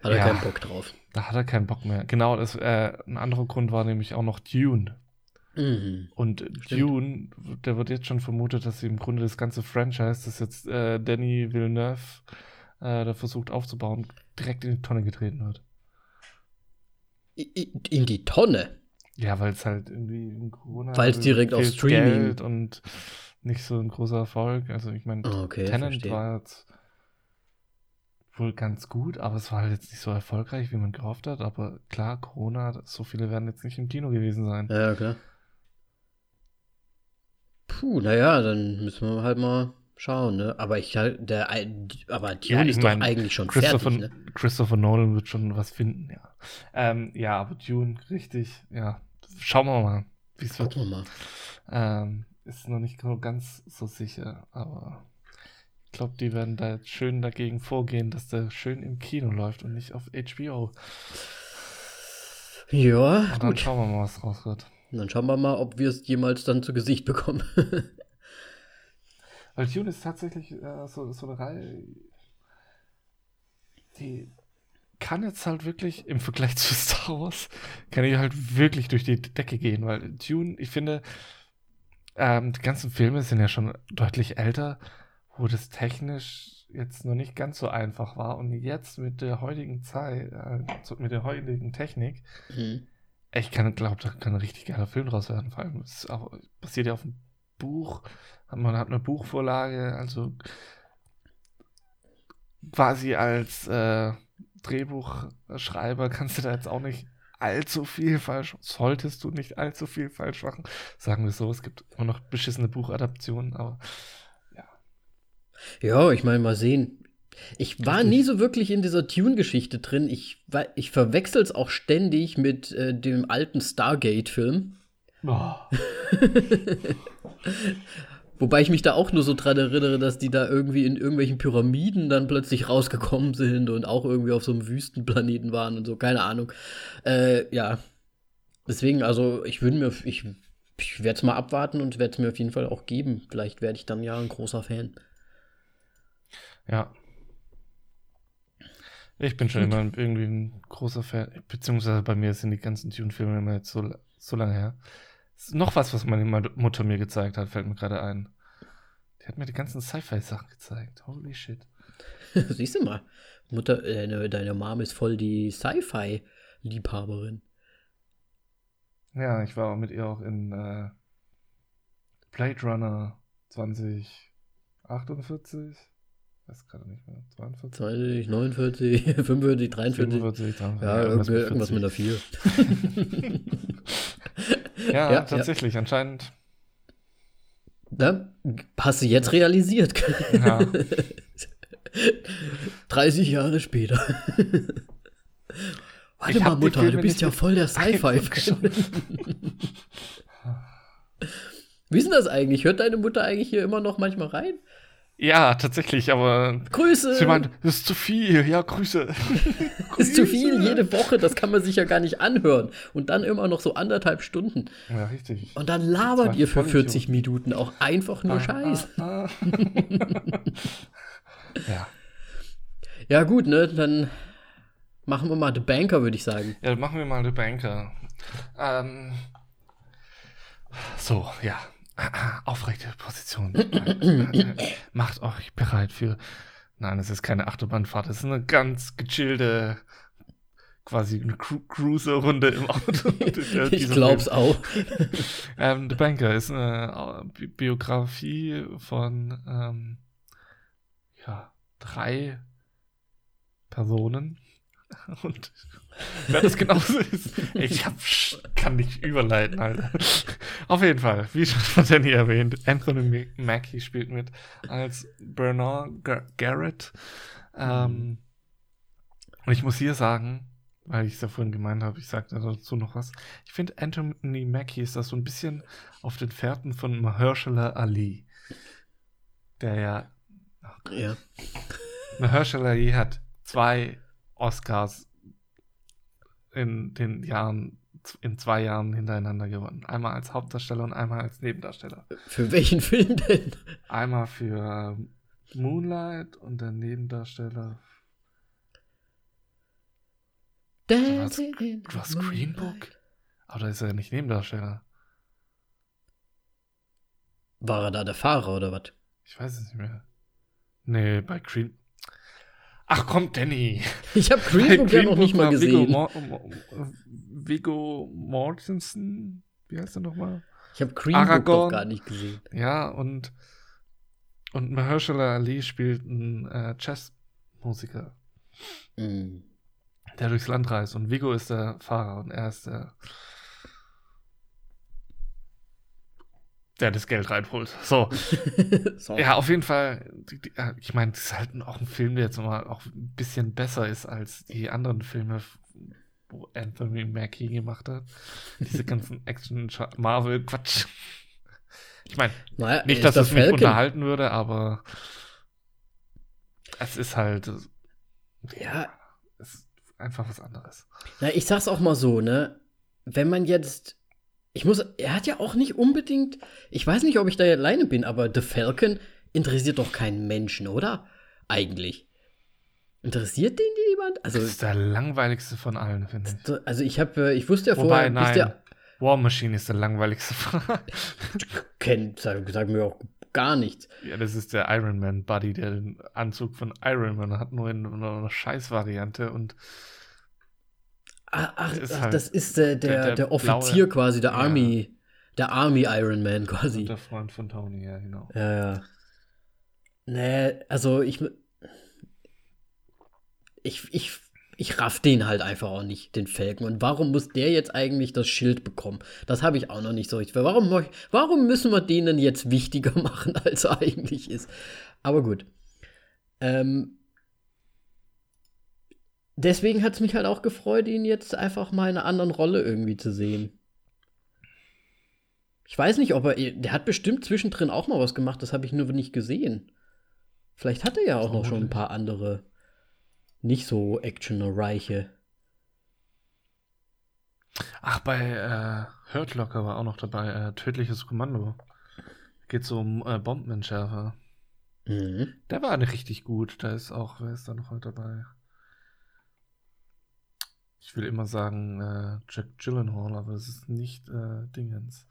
Hat er Ja. keinen Bock drauf. da hat er keinen Bock mehr. Genau, das, äh, ein anderer Grund war nämlich auch noch Dune. Mhm. Und Stimmt. Dune, da wird jetzt schon vermutet, dass sie im Grunde das ganze Franchise, das jetzt äh, Danny Villeneuve äh, da versucht aufzubauen, direkt in die Tonne getreten wird. I- i- In die Tonne. Ja, weil es halt irgendwie in Corona Weil's direkt auf Streaming- Geld und nicht so ein großer Erfolg. Also ich meine, Okay, Tenant verstehe. war jetzt wohl ganz gut, aber es war halt jetzt nicht so erfolgreich, wie man gehofft hat. Aber klar, Corona, so viele werden jetzt nicht im Kino gewesen sein. Ja, klar. Puh, naja, dann müssen wir halt mal schauen, ne? Aber ich halt, der, aber Dune Ja, ist doch mein, eigentlich schon Christopher, fertig, ne? Christopher Nolan wird schon was finden, ja. Ähm, ja, aber Dune, richtig, ja. Schauen wir mal, wie es wird. Gucken wir mal. Ähm, ist noch nicht ganz so sicher, aber ich glaube, die werden da jetzt schön dagegen vorgehen, dass der schön im Kino läuft und nicht auf HBO. Ja, Und dann gut. schauen wir mal, was raus wird. Dann schauen wir mal, ob wir es jemals dann zu Gesicht bekommen. Weil Dune ist tatsächlich äh, so, so eine Reihe, die kann jetzt halt wirklich im Vergleich zu Star Wars, kann die halt wirklich durch die Decke gehen, weil Dune, ich finde, ähm, die ganzen Filme sind ja schon deutlich älter, wo das technisch jetzt noch nicht ganz so einfach war und jetzt mit der heutigen Zeit, äh, mit der heutigen Technik, Mhm. ich kann, glaube, da kann ein richtig geiler Film draus werden. Vor allem, es basiert ja auf einem Buch. Man hat eine Buchvorlage, also quasi als äh, Drehbuchschreiber kannst du da jetzt auch nicht allzu viel falsch, solltest du nicht allzu viel falsch machen. Sagen wir so, es gibt immer noch beschissene Buchadaptionen, aber Ja, ich meine, mal sehen. Ich war nie so wirklich in dieser Tune-Geschichte drin. Ich, wa- ich verwechsel es auch ständig mit äh, dem alten Stargate-Film. oh, Wobei ich mich da auch nur so dran erinnere, dass die da irgendwie in irgendwelchen Pyramiden dann plötzlich rausgekommen sind und auch irgendwie auf so einem Wüstenplaneten waren und so, keine Ahnung. Äh, ja. Deswegen, also ich würde mir, ich, ich werde es mal abwarten und werde es mir auf jeden Fall auch geben. Vielleicht werde ich dann ja ein großer Fan. Ja. Ich bin schon Gut. immer irgendwie ein großer Fan, beziehungsweise bei mir sind die ganzen Tune-Filme immer jetzt so, so lange her. Ist noch was, was meine Mutter mir gezeigt hat, fällt mir gerade ein. Die hat mir die ganzen Sci-Fi-Sachen gezeigt. Holy shit. Siehst du mal, Mutter, deine, deine Mom ist voll die Sci-Fi-Liebhaberin. Ja, ich war mit ihr auch in äh, Blade Runner 2048. Weiß gerade nicht mehr. 42? 20, 49, 45, 43. 45, 43. Ja, irgendwas irgendwie, mit irgendwas mit 40. einer 4. Ja, Ja, tatsächlich, anscheinend. Na, hast du jetzt realisiert? Ja. 30 Jahre später. Warte Ich mal, Mutter, Filme du bist ja voll der Sci-Fi-Fan. Wie ist denn das eigentlich? Hört deine Mutter eigentlich hier immer noch manchmal rein? Ja, tatsächlich, aber Grüße! sie meint, das ist zu viel. Ja, Grüße. ist zu viel jede Woche, das kann man sich ja gar nicht anhören. Und dann immer noch so anderthalb Stunden. Ja, richtig. Und dann labert ihr für Vollidioten. 40 Minuten auch einfach nur Scheiß. Ah, ah. ja. Ja, gut, ne? Dann machen wir mal The Banker, würde ich sagen. Ja, machen wir mal The Banker. Ähm, so, ja. Aufrechte Position. Macht euch bereit für. Nein, es ist keine Achterbahnfahrt, es ist eine ganz gechillte, quasi eine Cru Cruiser-Runde im Auto. Ich glaub's Film. auch. Ähm, The Banker ist eine Bi- Biografie von ähm, ja, drei Personen. Und wer das genauso ist, ich hab, kann nicht überleiten, Alter. Auf jeden Fall, wie schon von Danny erwähnt, Anthony Mackie spielt mit als Bernard Gar Garrett. Ähm, und ich muss hier sagen, weil ich es ja vorhin gemeint habe, ich sage dazu noch was. Ich finde, Anthony Mackie ist das so ein bisschen auf den Fährten von Mahershala Ali. Der ja. Ja. Mahershala Ali hat zwei Oscars in den Jahren in zwei Jahren hintereinander gewonnen. Einmal als Hauptdarsteller und einmal als Nebendarsteller. Für welchen Film denn? Einmal für Moonlight und der Nebendarsteller. Was, was Green Book? Aber da ist er ja nicht Nebendarsteller. War er da der Fahrer oder was? Ich weiß es nicht mehr. Nee, bei Green. Ach komm, Danny. Ich habe Green Book ja noch nicht mal gesehen. Viggo Mortensen. Wie heißt er nochmal? Ich habe Green Aragorn. Book gar nicht gesehen. Ja, und, und Mahershala Ali spielt einen äh, Jazzmusiker. Mm. Der durchs Land reist. Und Viggo ist der Fahrer und er ist der der das Geld reinholt. So. so. Ja, auf jeden Fall. Ich meine, das ist halt auch ein Film, der jetzt mal auch ein bisschen besser ist als die anderen Filme, wo Anthony Mackie gemacht hat. Diese ganzen Action-Marvel-Quatsch. Ich meine, naja, nicht, dass es mich unterhalten würde, aber es ist halt. Ja. Es ist einfach was anderes. Na, ich sag's auch mal so, ne? Wenn man jetzt ich muss, er hat ja auch nicht unbedingt, ich weiß nicht, ob ich da alleine bin, aber The Falcon interessiert doch keinen Menschen, oder? Eigentlich. Interessiert den jemand? Also, das ist der langweiligste von allen, finde ich. Also ich habe, ich wusste ja Wobei, vorher, nein, der, War Machine ist der langweiligste von allen. Kennt, sag, sag mir auch gar nichts. Ja, das ist der Iron Man Buddy, der den Anzug von Iron Man hat, nur in einer Scheißvariante und Ach, ach, ach halt das ist der, der, der, der Offizier blaue, quasi, der Army, ja. der Army Iron Man quasi. Der Freund von Tony, ja, genau. Ja, ja. Nee, also ich. Ich, ich, ich raff den halt einfach auch nicht, den Falken. Und warum muss der jetzt eigentlich das Schild bekommen? Das habe ich auch noch nicht so richtig. Warum, warum müssen wir den denn jetzt wichtiger machen, als er eigentlich ist? Aber gut. Ähm, deswegen hat es mich halt auch gefreut, ihn jetzt einfach mal in einer anderen Rolle irgendwie zu sehen. Ich weiß nicht, ob er. Der hat bestimmt zwischendrin auch mal was gemacht, das habe ich nur nicht gesehen. Vielleicht hat er ja auch noch schon ein paar andere nicht so actionreiche. Ach, bei äh, Hurt Locker war auch noch dabei, äh, Tödliches Kommando. Geht so um äh, Bombenentschärfer. Mhm. Der war nicht richtig gut. Da ist auch, wer ist da noch heute dabei? Ich will immer sagen äh, Jack Gyllenhaal, aber es ist nicht äh, Dingens.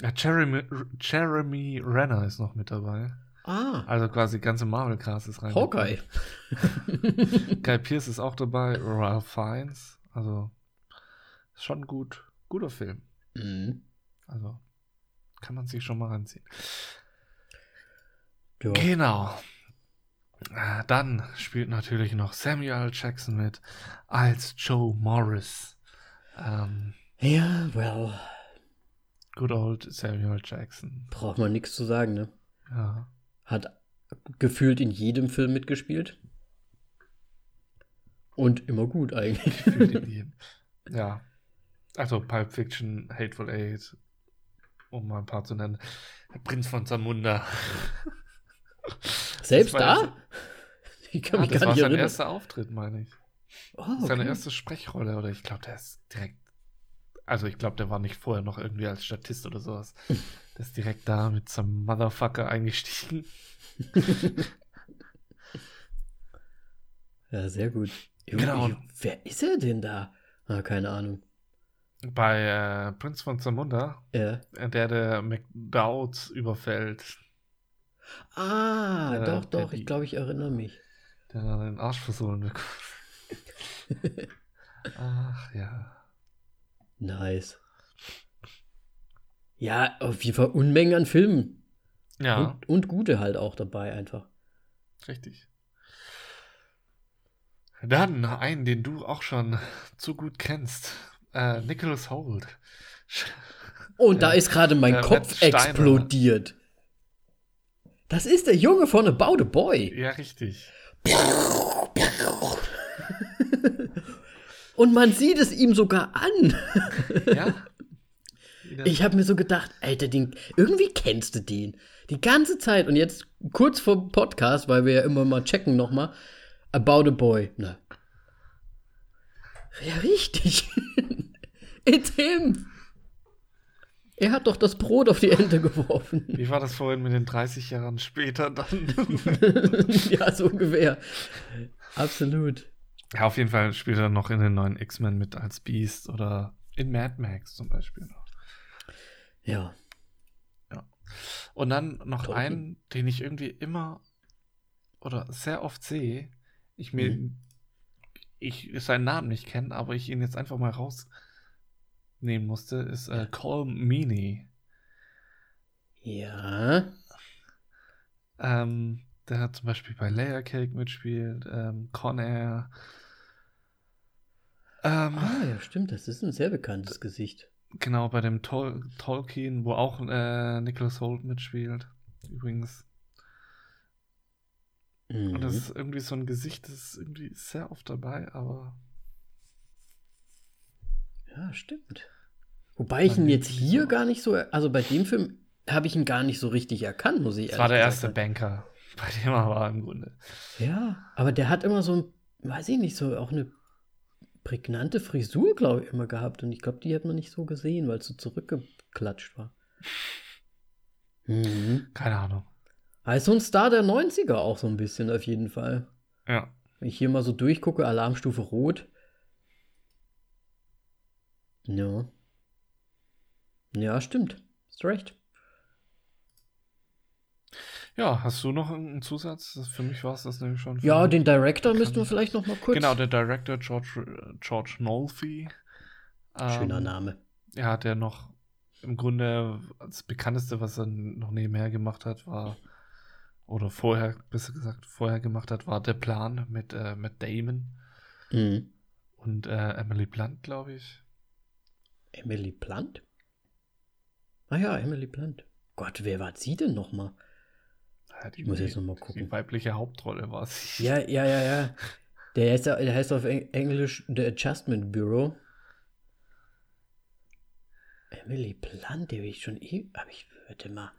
Ja, Jeremy, Jeremy Renner ist noch mit dabei. Ah. Also quasi ganze Marvel-Cast ist rein. Hawkeye. Guy Pierce ist auch dabei, Ralph Fiennes. Also schon gut, guter Film. Mhm. Also kann man sich schon mal ranziehen. Ja. Genau. Äh, dann spielt natürlich noch Samuel Jackson mit als Joe Morris. Ähm, ja, well. Good old Samuel Jackson. Braucht man nichts zu sagen, ne? Ja. Hat gefühlt in jedem Film mitgespielt. Und immer gut eigentlich. Gefühlt in jedem. Ja. Also Pulp Fiction, Hateful Eight, um mal ein paar zu nennen. Prinz von Zamunda. Selbst da? Ich kann ja, mich das gar war nicht sein erinnern. erster Auftritt, meine ich. Oh, okay. Seine erste Sprechrolle, oder ich glaube, der ist direkt. Also, ich glaube, der war nicht vorher noch irgendwie als Statist oder sowas. der ist direkt da mit seinem Motherfucker eingestiegen. ja, sehr gut. Genau. Wer ist er denn da? Ah, keine Ahnung. Bei äh, Prinz von Zamunda, ja. der der McDowds überfällt. Ah, der, doch, doch, ich glaube, ich erinnere mich. Der dann den Arsch versohlen bekommt. Ach ja. Nice. Ja, auf jeden Fall Unmengen an Filmen. Ja. Und, und gute halt auch dabei einfach. Richtig. Dann einen, den du auch schon zu gut kennst. Äh, Nicholas Holt. Und da ist gerade mein Kopf explodiert. Das ist der Junge von About a Boy. Ja, richtig. Und man sieht es ihm sogar an. Ja. Ich habe mir so gedacht, Alter, den, irgendwie kennst du den. Die ganze Zeit. Und jetzt kurz vor Podcast, weil wir ja immer mal checken nochmal. About a Boy. Na. Ja, richtig. It's him! Er hat doch das Brot auf die Ente geworfen. Wie war das vorhin mit den 30 Jahren später dann? ja, so ungefähr. Absolut. Ja, auf jeden Fall spielt er noch in den neuen X-Men mit als Beast oder in Mad Max zum Beispiel noch. Ja. Ja. Und dann noch Tolkien. einen, den ich irgendwie immer oder sehr oft sehe. Ich mir, Mhm. ich seinen Namen nicht kenne, aber ich ihn jetzt einfach mal rausnehmen musste, ist äh, Cole Meany. Ja. Ähm, der hat zum Beispiel bei Layer Cake mitspielt, ähm, Con Air. Ähm, Ah, ja, stimmt. Das ist ein sehr bekanntes Gesicht. Genau, bei dem Tol Tolkien, wo auch äh, Nicholas Holt mitspielt. Übrigens. Mhm. Und das ist irgendwie so ein Gesicht, das ist irgendwie sehr oft dabei, aber. Ja, stimmt. Wobei ich ihn jetzt hier gar nicht so, also bei dem Film habe ich ihn gar nicht so richtig erkannt, muss ich Das war der ehrlich erste Banker, bei dem er war im Grunde. sagen. Ja, aber der hat immer so ein, weiß ich nicht, so auch eine prägnante Frisur, glaube ich, immer gehabt. Und ich glaube, die hat man nicht so gesehen, weil es so zurückgeklatscht war. Mhm. Keine Ahnung. Also ein Star der 90er auch so ein bisschen auf jeden Fall. Ja. Wenn ich hier mal so durchgucke, Alarmstufe Rot. Ja. Ja, stimmt. Hast recht. Ja, hast du noch einen Zusatz? Für mich war es das nämlich schon. Ja, den Director müssten wir vielleicht noch mal kurz. Genau, der Director George, George Nolfi. Schöner Ähm, Name. Ja, der noch im Grunde das bekannteste, was er noch nebenher gemacht hat, war, oder vorher, besser gesagt, vorher gemacht hat, war der Plan mit, äh, mit Damon Mhm. und äh, Emily Blunt, glaube ich. Emily Blunt? Ah ja, Emily Blunt. Gott, wer war sie denn noch mal? Ja, Ich muss jetzt die- noch mal gucken. Die weibliche Hauptrolle war sie. Ja, ja, ja, ja. Der heißt, der heißt auf Eng- Englisch The Adjustment Bureau. Emily Blunt, die habe ich schon eh. Hab ich. Warte mal.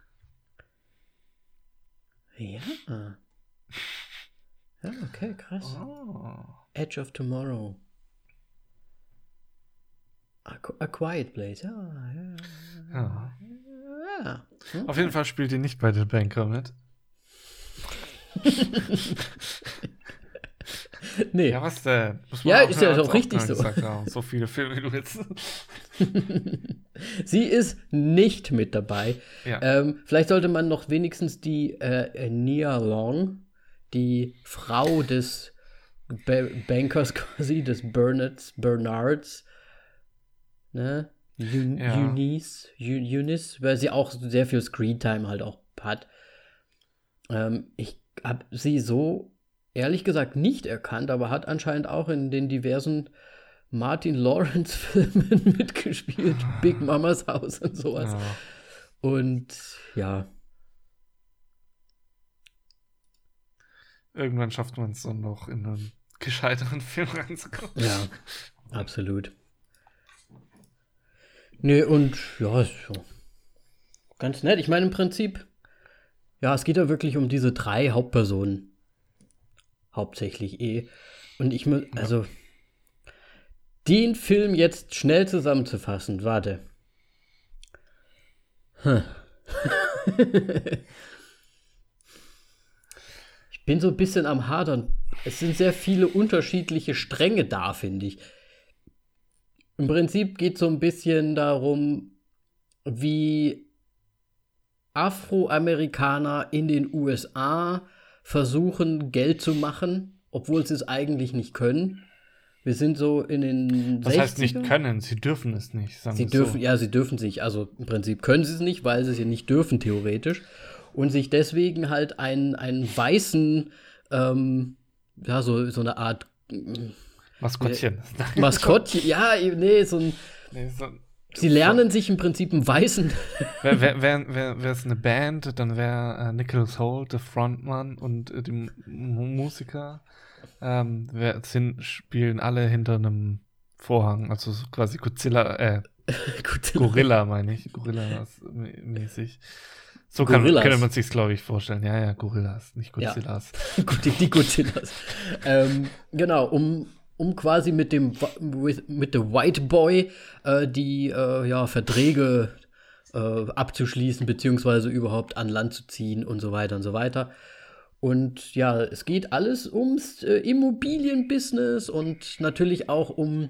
Ja. Ja, okay, krass. Oh. Edge of Tomorrow. A, Qu- A Quiet Place, ja. ja, Ja. ja. Hm? Auf jeden Fall spielt die nicht bei The Banker mit. Nee. Ja, was denn? Muss Ja, auch ist ja doch richtig so. haben. So viele Filme, wie du jetzt. Sie ist nicht mit dabei. Ja. Ähm, vielleicht sollte man noch wenigstens die äh, Nia Long, die Frau des ba Bankers quasi, des Bernards, Bernards, ne? Eu- Ja. Eunice, Eu- Eunice, weil sie auch sehr viel Screentime halt auch hat. Ähm, ich habe sie so ehrlich gesagt nicht erkannt, aber hat anscheinend auch in den diversen Martin Lawrence-Filmen mitgespielt. Big Mamas Haus und sowas. ja. Und ja, Irgendwann schafft man es dann noch in einen gescheiteren Film reinzukommen. ja, absolut. Nee, und ja, ist so. Ganz nett. Ich meine, im Prinzip, ja, es geht ja wirklich um diese drei Hauptpersonen. Hauptsächlich eh. Und ich muss, also, den Film jetzt schnell zusammenzufassen, warte. Hm. ich bin so ein bisschen am Hadern. Es sind sehr viele unterschiedliche Stränge da, finde ich. Im Prinzip geht es so ein bisschen darum, wie Afroamerikaner in den USA versuchen, Geld zu machen, obwohl sie es eigentlich nicht können. Wir sind so in den Das heißt nicht 60ern. können, sie dürfen es nicht. Sagen Sie dürfen, so. ja, sie dürfen sich, also im Prinzip können sie es nicht, weil sie es ja nicht dürfen, theoretisch. Und sich deswegen halt einen, einen weißen, ähm, ja, so, so eine Art Maskottchen. Maskottchen, ja, nee, so ein, Nee, so, sie lernen sich im Prinzip einen weißen, Wäre wär, wär, wär, eine Band, dann wäre äh, Nicholas Holt der Frontmann und äh, die M M Musiker ähm, wär, sind, spielen alle hinter einem Vorhang, also so quasi Godzilla, äh, Gut, Gorilla meine ich, Gorillas-mäßig. So kann, Gorillas. könnte man sich glaube ich, vorstellen. Ja, ja, Gorillas, nicht Ja. Godzillas. Die, die Godzillas. ähm, genau, um um quasi mit dem mit dem White Boy äh, die äh, ja, Verträge äh, abzuschließen, beziehungsweise überhaupt an Land zu ziehen und so weiter und so weiter. Und ja, es geht alles ums äh, Immobilienbusiness und natürlich auch um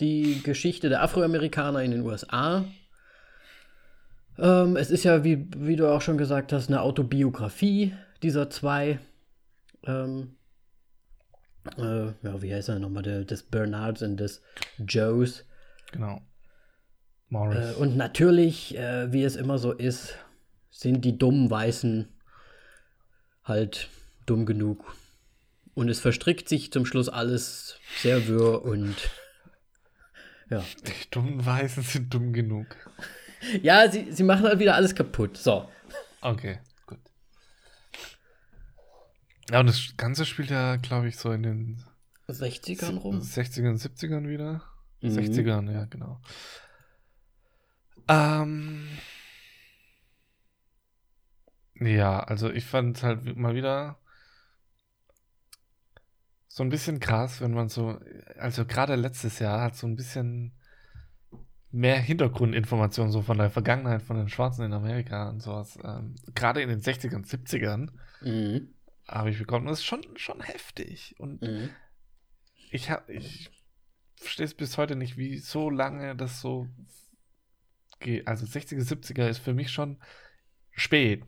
die Geschichte der Afroamerikaner in den USA. Ähm, es ist ja, wie, wie du auch schon gesagt hast, eine Autobiografie dieser zwei. Ähm, äh, ja, wie heißt er nochmal, der, des Bernards und des Joes. Genau. Morris. Äh, und natürlich, äh, wie es immer so ist, sind die dummen Weißen halt dumm genug. Und es verstrickt sich zum Schluss alles sehr wirr und ja. Die dummen Weißen sind dumm genug. Ja, sie, sie machen halt wieder alles kaputt. So. Okay. Ja, und das Ganze spielt ja, glaube ich, so in den 60ern rum. 60ern, 70ern wieder. Mhm. 60ern, ja, genau. Ähm. Ja, also ich fand halt mal wieder so ein bisschen krass, wenn man so, also gerade letztes Jahr hat so ein bisschen mehr Hintergrundinformationen so von der Vergangenheit von den Schwarzen in Amerika und sowas. Ähm, gerade in den 60ern, 70ern mhm. Habe ich bekommen. Das ist schon, schon heftig. Und mhm. ich habe, ich verstehe es bis heute nicht, wie so lange das so geht. Also 60er, 70er ist für mich schon spät.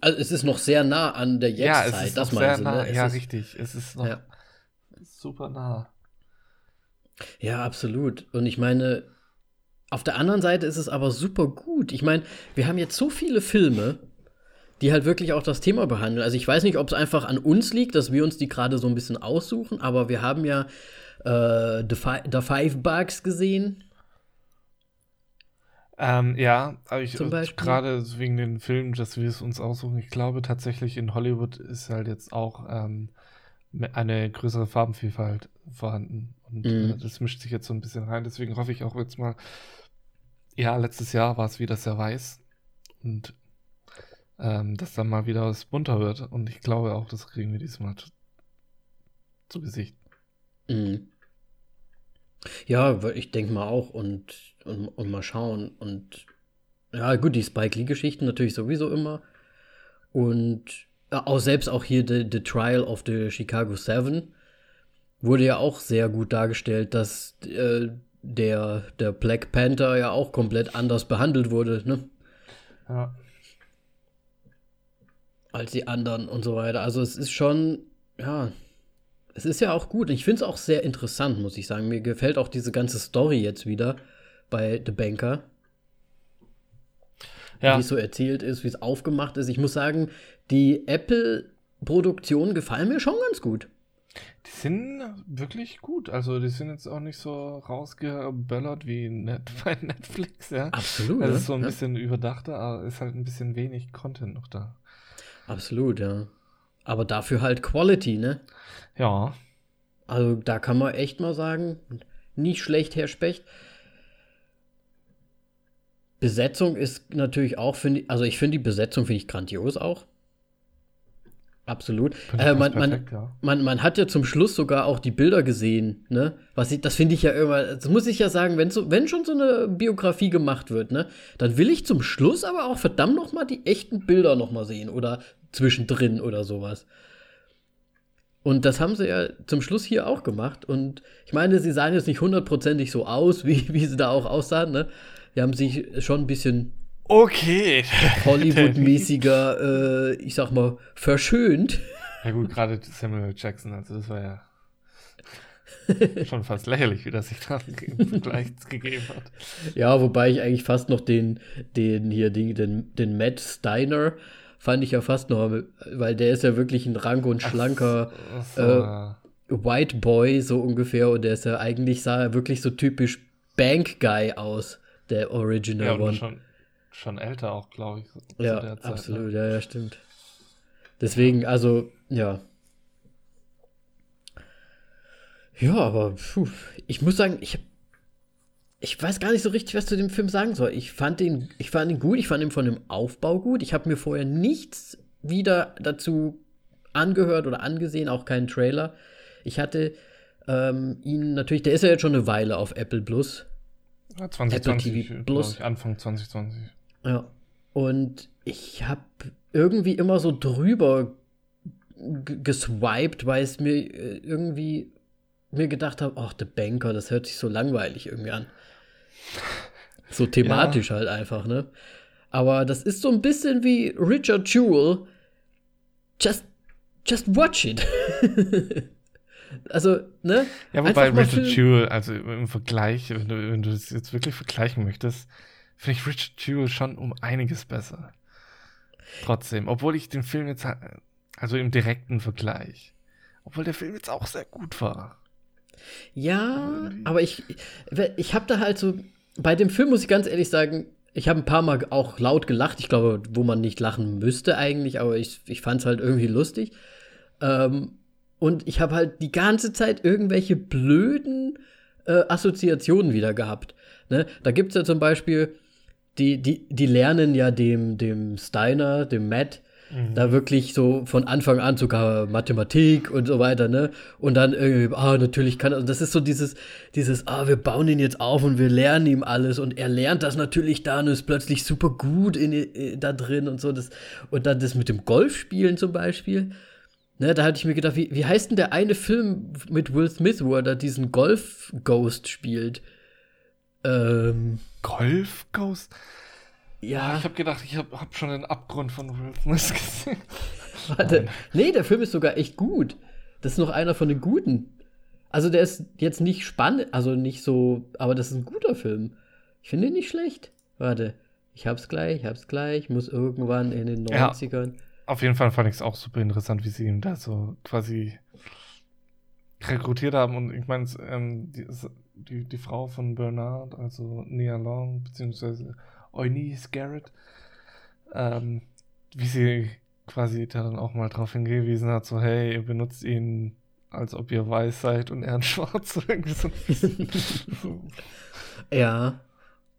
Also es ist noch sehr nah an der Jetztzeit, ja, es ist das sehr nah. Ne? Ja, ist, richtig. Es ist noch ja. super nah. Ja, absolut. Und ich meine, auf der anderen Seite ist es aber super gut. Ich meine, wir haben jetzt so viele Filme, die halt wirklich auch das Thema behandeln. Also ich weiß nicht, ob es einfach an uns liegt, dass wir uns die gerade so ein bisschen aussuchen, aber wir haben ja äh, The, Fi The Five Bugs gesehen. Ähm, ja, aber ich gerade wegen den Filmen, dass wir es uns aussuchen, ich glaube tatsächlich in Hollywood ist halt jetzt auch ähm, eine größere Farbenvielfalt vorhanden. Und mhm. äh, das mischt sich jetzt so ein bisschen rein. Deswegen hoffe ich auch jetzt mal, ja, letztes Jahr war es wieder sehr weiß. Und ähm, dass dann mal wieder was bunter wird. Und ich glaube auch, das kriegen wir diesmal zu, zu Gesicht. Mhm. Ja, ich denke mal auch und, und, und mal schauen. Und ja, gut, die Spike Lee-Geschichten natürlich sowieso immer. Und auch selbst auch hier The, the Trial of the Chicago Seven wurde ja auch sehr gut dargestellt, dass äh, der, der Black Panther ja auch komplett anders behandelt wurde, ne? Ja. Als die anderen und so weiter. Also es ist schon, ja, es ist ja auch gut. Ich finde es auch sehr interessant, muss ich sagen. Mir gefällt auch diese ganze Story jetzt wieder bei The Banker. Ja. Wie es so erzählt ist, wie es aufgemacht ist. Ich muss sagen, die Apple-Produktionen gefallen mir schon ganz gut. Die sind wirklich gut. Also die sind jetzt auch nicht so rausgeböllert wie Net bei Netflix, ja. Absolut. Also es ist so ein ja. bisschen überdachter, aber ist halt ein bisschen wenig Content noch da. Absolut, ja. Aber dafür halt Quality, ne? Ja. Also da kann man echt mal sagen, nicht schlecht, Herr Specht. Besetzung ist natürlich auch, finde also ich finde die Besetzung finde ich grandios auch. Absolut. Äh, man, perfekt, man, ja. man, man, hat ja zum Schluss sogar auch die Bilder gesehen, ne? Was ich, das finde ich ja immer, das muss ich ja sagen, wenn, so, wenn schon so eine Biografie gemacht wird, ne, dann will ich zum Schluss aber auch verdammt noch mal die echten Bilder noch mal sehen oder zwischendrin oder sowas. Und das haben sie ja zum Schluss hier auch gemacht. Und ich meine, sie sahen jetzt nicht hundertprozentig so aus, wie, wie sie da auch aussahen. Ne? Die haben sich schon ein bisschen okay. Hollywood-mäßiger, äh, ich sag mal, verschönt. Ja gut, gerade Samuel Jackson, also das war ja schon fast lächerlich, wie das sich da im Vergleich gegeben hat. Ja, wobei ich eigentlich fast noch den, den hier, den, den, den Matt Steiner fand ich ja fast noch, weil der ist ja wirklich ein rank und schlanker ach, ach so. äh, White Boy, so ungefähr. Und der ist ja eigentlich, sah er wirklich so typisch Bank Guy aus, der Original ja, One. Schon, schon älter auch, glaube ich. Ja, Zeit, absolut, ne? ja, ja, stimmt. Deswegen, also, ja. Ja, aber puh, ich muss sagen, ich habe ich weiß gar nicht so richtig, was zu dem Film sagen soll. Ich fand ihn, ich fand ihn gut, ich fand ihn von dem Aufbau gut. Ich habe mir vorher nichts wieder dazu angehört oder angesehen, auch keinen Trailer. Ich hatte ähm, ihn natürlich, der ist ja jetzt schon eine Weile auf Apple Plus. Ja, 2020, Apple Plus. Ich, Anfang 2020. Ja. Und ich habe irgendwie immer so drüber geswiped, weil es mir äh, irgendwie mir gedacht habe, ach, The Banker, das hört sich so langweilig irgendwie an. So thematisch ja. halt einfach, ne? Aber das ist so ein bisschen wie Richard Jewell. Just, just watch it. also, ne? Ja, wobei Richard Jewell, also im Vergleich, wenn du, wenn du das jetzt wirklich vergleichen möchtest, finde ich Richard Jewell schon um einiges besser. Trotzdem, obwohl ich den Film jetzt, also im direkten Vergleich, obwohl der Film jetzt auch sehr gut war. Ja, aber ich, ich habe da halt so, bei dem Film muss ich ganz ehrlich sagen, ich habe ein paar Mal auch laut gelacht. Ich glaube, wo man nicht lachen müsste eigentlich, aber ich, ich fand es halt irgendwie lustig. Ähm, und ich habe halt die ganze Zeit irgendwelche blöden äh, Assoziationen wieder gehabt. Ne? Da gibt es ja zum Beispiel, die, die, die lernen ja dem, dem Steiner, dem Matt, Mhm. Da wirklich so von Anfang an sogar Mathematik und so weiter, ne? Und dann irgendwie, ah, natürlich kann er, und das ist so dieses, dieses, ah, wir bauen ihn jetzt auf und wir lernen ihm alles und er lernt das natürlich dann und ist plötzlich super gut in, in, da drin und so. Das, und dann das mit dem Golfspielen zum Beispiel. Ne, da hatte ich mir gedacht, wie, wie heißt denn der eine Film mit Will Smith, wo er da diesen Golf-Ghost spielt? Ähm, Golf-Ghost? Ja. Ich habe gedacht, ich habe hab schon den Abgrund von Will Smith gesehen. Warte. Nee, der Film ist sogar echt gut. Das ist noch einer von den guten. Also der ist jetzt nicht spannend, also nicht so, aber das ist ein guter Film. Ich finde ihn nicht schlecht. Warte, ich hab's gleich, ich hab's gleich, muss irgendwann in den 90ern. Ja, auf jeden Fall fand ich es auch super interessant, wie sie ihn da so quasi rekrutiert haben. Und ich meine, ähm, die, die, die, Frau von Bernard, also Nia Long, beziehungsweise Eunice Garrett, ähm, wie sie quasi dann auch mal darauf hingewiesen hat, so hey, ihr benutzt ihn, als ob ihr weiß seid und er ein Schwarz. Irgendwie so ja,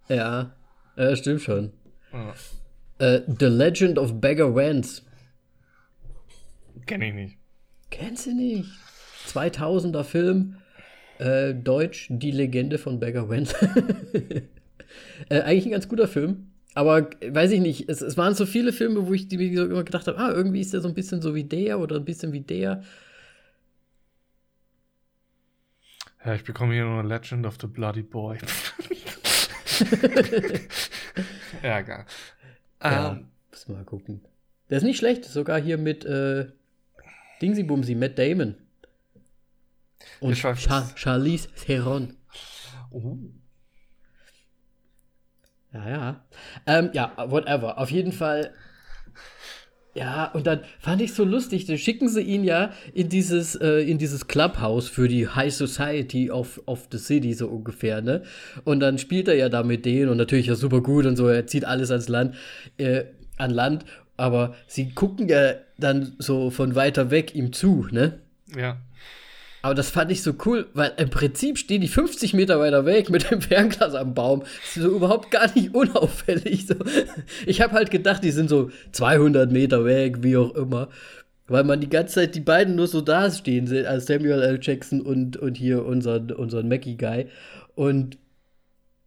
ja, ja, stimmt schon. Ja. Uh, The Legend of Beggar Vance. Kenn ich nicht. Kennst du nicht? 2000er Film, äh, Deutsch, Die Legende von Beggar Vance. Äh, eigentlich ein ganz guter Film. Aber weiß ich nicht, es, es waren so viele Filme, wo ich die so immer gedacht habe, ah, irgendwie ist der so ein bisschen so wie der oder ein bisschen wie der. Ja, ich bekomme hier nur Legend of the Bloody Boy. ja, egal. Ja, um, muss mal gucken. Der ist nicht schlecht, sogar hier mit äh, Dingsy Bumsy, Matt Damon. Und Char Charlize Theron. Oh. Ja, ja. Ähm, ja, whatever. Auf jeden Fall. Ja, und dann fand ich so lustig, dann schicken sie ihn ja in dieses, äh, in dieses Clubhouse für die High Society of, of the City, so ungefähr, ne? Und dann spielt er ja da mit denen und natürlich ja super gut und so, er zieht alles ans Land, äh, an Land, aber sie gucken ja dann so von weiter weg ihm zu, ne? Ja. Aber das fand ich so cool, weil im Prinzip stehen die 50 Meter weiter weg mit dem Fernglas am Baum. Das ist so überhaupt gar nicht unauffällig. So. Ich habe halt gedacht, die sind so 200 Meter weg, wie auch immer. Weil man die ganze Zeit die beiden nur so da stehen sieht, als Samuel L. Jackson und, und hier unseren, unseren Mackie-Guy. Und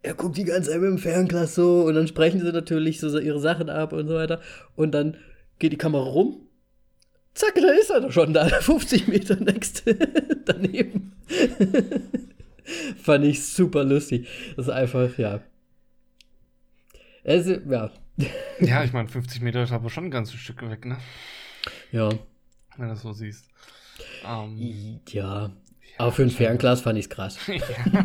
er guckt die ganze Zeit mit dem Fernglas so und dann sprechen sie natürlich so ihre Sachen ab und so weiter. Und dann geht die Kamera rum Zack, da ist er doch schon da, 50 Meter next daneben. Fand ich super lustig. Das ist einfach, ja. Es, ja. ja, ich meine, 50 Meter ist aber schon ein ganzes Stück weg, ne? Ja. Wenn du das so siehst. Um, ähm, ja. Aber für ein Fernglas fand ich es krass. ja,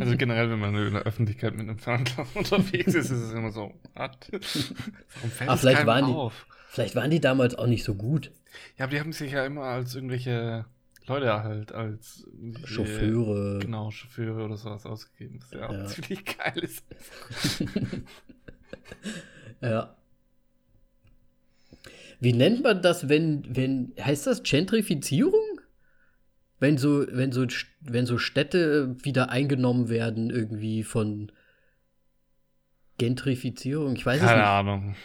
also generell, wenn man in der Öffentlichkeit mit einem Fernglas unterwegs ist, ist es immer so? Warum fällt Aber vielleicht waren auf? die, Vielleicht waren die damals auch nicht so gut. Ja, aber die haben sich ja immer als irgendwelche Leute halt, als Chauffeure. Genau, Chauffeure oder sowas ausgegeben. Was ja, ja. ziemlich geil ist. ja. Wie nennt man das, wenn, wenn, heißt das Gentrifizierung? Wenn so, wenn so, wenn so Städte wieder eingenommen werden, irgendwie von Gentrifizierung, ich weiß Keine es nicht. Keine Ahnung.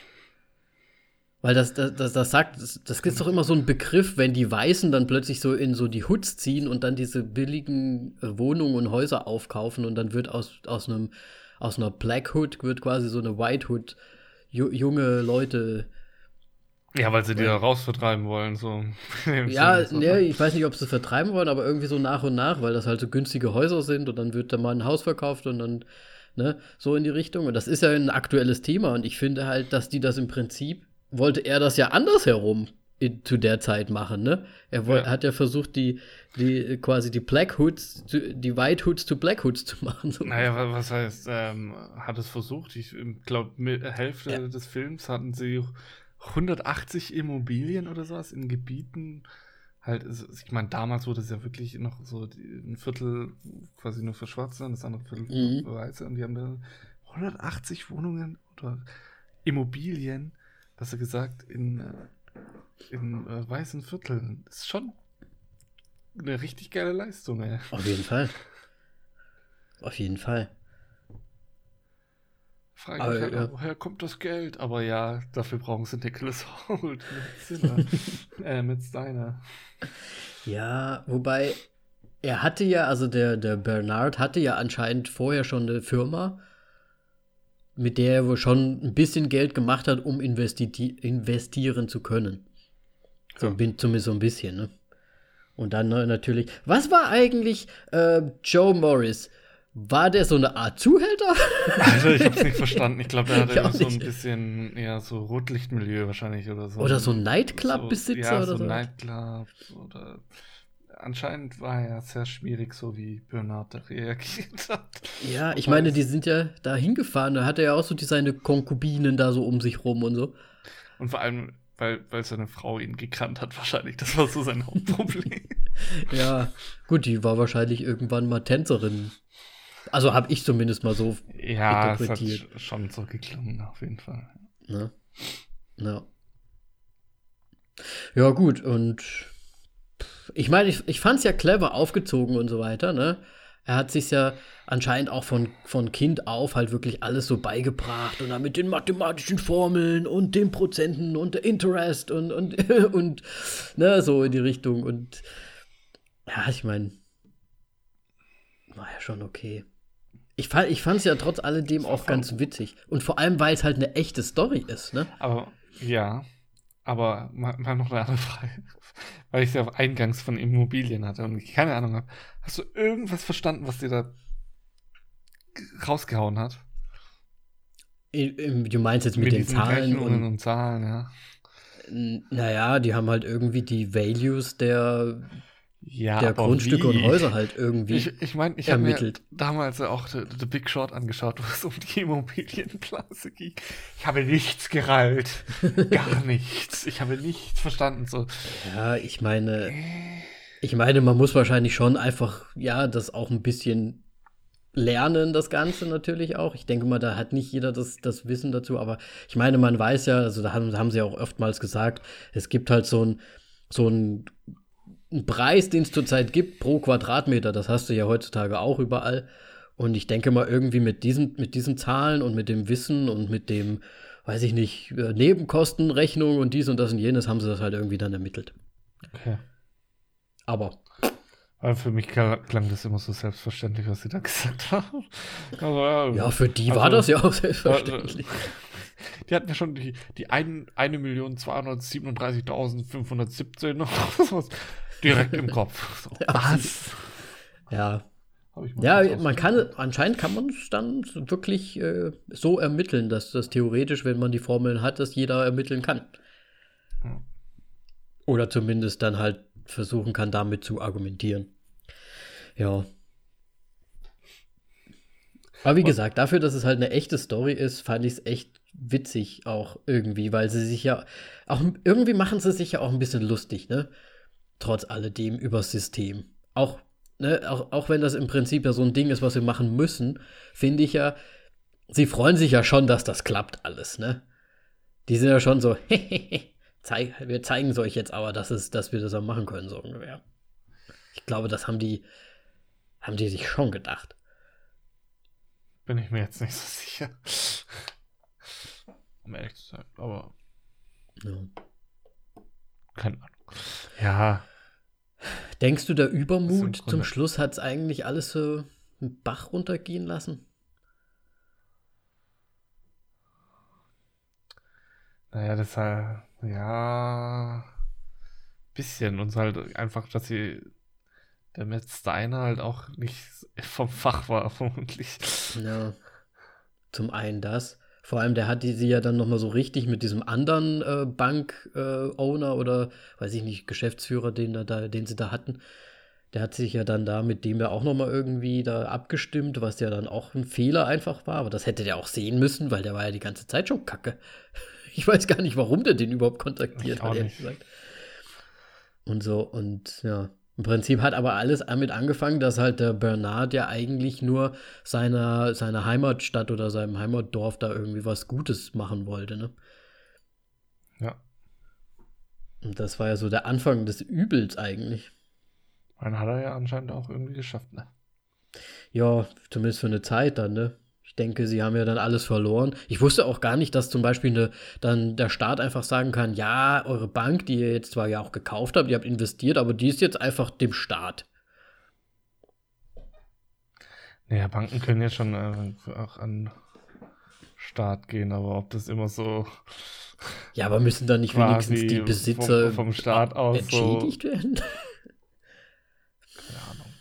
Weil das, das, das, das sagt, das, das ist doch immer so ein Begriff, wenn die Weißen dann plötzlich so in so die Hoods ziehen und dann diese billigen äh, Wohnungen und Häuser aufkaufen und dann wird aus, aus einem, aus einer Black Hood wird quasi so eine White Hood, ju, junge Leute. Ja, weil sie die da raus vertreiben wollen, so. ja, so. ne, ich weiß nicht, ob sie vertreiben wollen, aber irgendwie so nach und nach, weil das halt so günstige Häuser sind und dann wird da mal ein Haus verkauft und dann, ne, so in die Richtung. Und das ist ja ein aktuelles Thema und ich finde halt, dass die das im Prinzip wollte er das ja andersherum in, zu der Zeit machen, ne? Er wollt, ja. hat ja versucht, die, die quasi die Black Hoods, zu, die White Hoods zu Black Hoods zu machen. So. Naja, was heißt, ähm, hat es versucht? Ich glaube, Hälfte ja. des Films hatten sie 180 Immobilien oder sowas in Gebieten. Halt, ich meine, damals wurde es ja wirklich noch so ein Viertel quasi nur für Schwarze und das andere Viertel mhm. für Weiße und die haben da 180 Wohnungen oder Immobilien hast du gesagt, in, äh, in äh, weißen Vierteln. Das ist schon eine richtig geile Leistung, ey. Auf jeden Fall. Auf jeden Fall. Frage Aber, halt, ja. woher kommt das Geld? Aber ja, dafür brauchen sie Nicholas Holt mit, äh, mit Steiner. Ja, wobei er hatte ja, also der, der Bernard hatte ja anscheinend vorher schon eine Firma mit der er wohl schon ein bisschen Geld gemacht hat, um investi investieren zu können. So, ja. zumindest so ein bisschen, ne? Und dann natürlich, was war eigentlich äh, Joe Morris? War der so eine Art Zuhälter? Also ich hab's nicht verstanden. Ich glaube, er hatte so ein bisschen eher so Rotlichtmilieu wahrscheinlich oder so. Oder so ein Nightclub-Besitzer so, ja, oder so. Ein Nightclub oder anscheinend war er sehr schwierig, so wie Bernard da reagiert hat. Ja, ich meine, die sind ja da hingefahren, da hat er ja auch so die, seine Konkubinen da so um sich rum und so. Und vor allem, weil, weil seine Frau ihn gekannt hat, wahrscheinlich. Das war so sein Hauptproblem. ja, gut, die war wahrscheinlich irgendwann mal Tänzerin. Also habe ich zumindest mal so ja, interpretiert. Ja, hat schon so geklungen, auf jeden Fall. Ja. Ja. Ja, gut, und ich meine, ich, ich fand es ja clever aufgezogen und so weiter, ne? Er hat sich ja anscheinend auch von, von Kind auf halt wirklich alles so beigebracht und dann mit den mathematischen Formeln und den Prozenten und der Interest und, und, und ne, so in die Richtung. Und ja, ich meine, war ja schon okay. Ich fand es ich ja trotz alledem auch ganz witzig. Und vor allem, weil es halt eine echte Story ist, ne? Aber ja, aber mal, mal noch eine andere Frage weil ich es ja eingangs von Immobilien hatte und ich keine Ahnung habe. Hast du irgendwas verstanden, was dir da rausgehauen hat? Du meinst jetzt mit, mit den Zahlen und, und Zahlen, ja. Naja, die haben halt irgendwie die Values der ja, der Grundstücke wie? und Häuser halt irgendwie ich, ich mein, ich ermittelt. Mir damals auch The, The, Big Short angeschaut, wo es um die Immobilienblase ging. Ich habe nichts gerallt. Gar nichts. Ich habe nichts verstanden. So. Ja, ich meine, ich meine, man muss wahrscheinlich schon einfach, ja, das auch ein bisschen lernen, das Ganze natürlich auch. Ich denke mal, da hat nicht jeder das, das Wissen dazu, aber ich meine, man weiß ja, also da haben, haben sie auch oftmals gesagt, es gibt halt so ein, so ein einen Preis, den es zurzeit gibt pro Quadratmeter. Das hast du ja heutzutage auch überall. Und ich denke mal, irgendwie mit diesen, mit diesen Zahlen und mit dem Wissen und mit dem, weiß ich nicht, äh, Nebenkostenrechnung und dies und das und jenes haben sie das halt irgendwie dann ermittelt. Okay. Aber. Aber für mich klang das immer so selbstverständlich, was sie da gesagt haben. Also, ja, ja, für die also, war das ja auch selbstverständlich. Die hatten ja schon die, die 1.237.517 direkt im Kopf. So, was? Ja. Ja, man kann, anscheinend kann man es dann wirklich äh, so ermitteln, dass das theoretisch, wenn man die Formeln hat, dass jeder ermitteln kann. Ja. Oder zumindest dann halt versuchen kann, damit zu argumentieren. Ja. Aber wie gesagt, dafür, dass es halt eine echte Story ist, fand ich es echt witzig auch irgendwie, weil sie sich ja auch irgendwie machen sie sich ja auch ein bisschen lustig, ne? Trotz alledem übers System. Auch, ne, auch, auch wenn das im Prinzip ja so ein Ding ist, was wir machen müssen, finde ich ja, sie freuen sich ja schon, dass das klappt alles, ne? Die sind ja schon so, zeig, wir zeigen es euch jetzt aber, dass, es, dass wir das auch machen können, so ungefähr. Ich glaube, das haben die, haben die sich schon gedacht. Bin ich mir jetzt nicht so sicher um ehrlich zu sein. Aber Ja. Keine Ahnung. Ja. Denkst du, der Übermut zum Schluss hat es eigentlich alles so einen Bach runtergehen lassen? Naja, das halt, ja, bisschen. Und halt einfach, dass sie, der Matt Steiner halt auch nicht vom Fach war, vermutlich. Ja. Zum einen das. Vor allem, der hat die, sie ja dann nochmal so richtig mit diesem anderen äh, Bank-Owner oder, weiß ich nicht, Geschäftsführer, den, da, den sie da hatten. Der hat sich ja dann da mit dem ja auch nochmal irgendwie da abgestimmt, was ja dann auch ein Fehler einfach war. Aber das hätte der auch sehen müssen, weil der war ja die ganze Zeit schon kacke. Ich weiß gar nicht, warum der den überhaupt kontaktiert hat, ehrlich gesagt. Und so, und ja. Im Prinzip hat aber alles damit angefangen, dass halt der Bernard ja eigentlich nur seiner, seiner Heimatstadt oder seinem Heimatdorf da irgendwie was Gutes machen wollte, ne? Ja. Und das war ja so der Anfang des Übels eigentlich. Dann hat er ja anscheinend auch irgendwie geschafft, ne? Ja, zumindest für eine Zeit dann, ne? Ich denke, sie haben ja dann alles verloren. Ich wusste auch gar nicht, dass zum Beispiel eine, dann der Staat einfach sagen kann, ja, eure Bank, die ihr jetzt zwar ja auch gekauft habt, ihr habt investiert, aber die ist jetzt einfach dem Staat. Naja, Banken können ja schon äh, auch an Start gehen, aber ob das immer so Ja, aber müssen dann nicht wenigstens die vom- Besitzer vom Staat aus so- entschädigt werden? Keine Ahnung.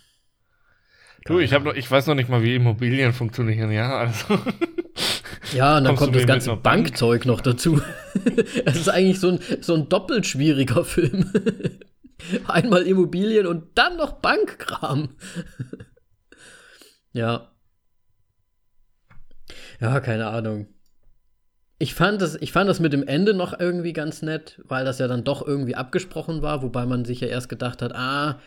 Du, ich, noch, ich weiß noch nicht mal, wie Immobilien funktionieren, ja, also. Ja, und dann Kommst kommt das ganze Bank? Bankzeug noch dazu. Es ist eigentlich so ein, so ein doppelt schwieriger Film. Einmal Immobilien und dann noch Bankkram. Ja. Ja, keine Ahnung. Ich fand, das, ich fand das mit dem Ende noch irgendwie ganz nett, weil das ja dann doch irgendwie abgesprochen war, wobei man sich ja erst gedacht hat, ah,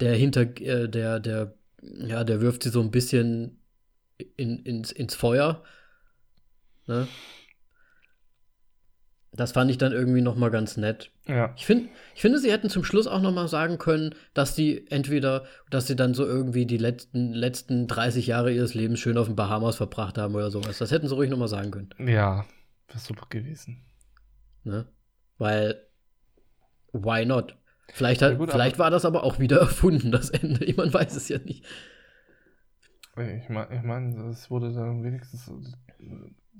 der hinter, äh, der, der, ja, der wirft sie so ein bisschen in, ins, ins Feuer. Ne? Das fand ich dann irgendwie noch mal ganz nett. Ja. Ich, find, ich finde, sie hätten zum Schluss auch noch mal sagen können, dass sie entweder, dass sie dann so irgendwie die letzten, letzten 30 Jahre ihres Lebens schön auf den Bahamas verbracht haben oder sowas. Das hätten sie ruhig noch mal sagen können. Ja, wäre super gewesen. Ne? Weil, why not? Vielleicht, hat, Ja, gut, vielleicht war das aber auch wieder erfunden, das Ende. Man weiß es ja nicht. Ich meine, ich mein, es wurde dann wenigstens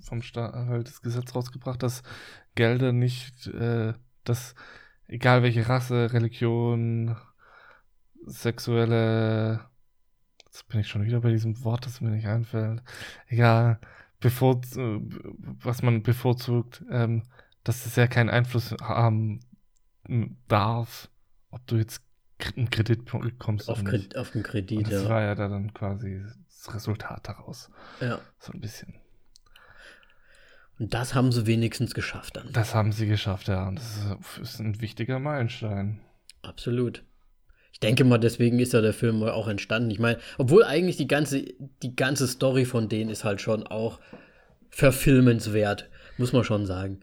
vom Staat halt das Gesetz rausgebracht, dass Gelder nicht, äh, dass egal welche Rasse, Religion, sexuelle, jetzt bin ich schon wieder bei diesem Wort, das mir nicht einfällt, egal, bevor, was man bevorzugt, ähm, dass es ja keinen Einfluss haben darf, ob du jetzt einen Kredit bekommst Auf, oder nicht. Auf den Kredit, Und das ja. war ja da dann quasi das Resultat daraus. ja. So ein bisschen. Und das haben sie wenigstens geschafft dann. Das haben sie geschafft, ja. Und das ist, ist ein wichtiger Meilenstein. Absolut. Ich denke mal, deswegen ist ja der Film auch entstanden. Ich meine, obwohl eigentlich die ganze, die ganze Story von denen ist halt schon auch verfilmenswert, muss man schon sagen.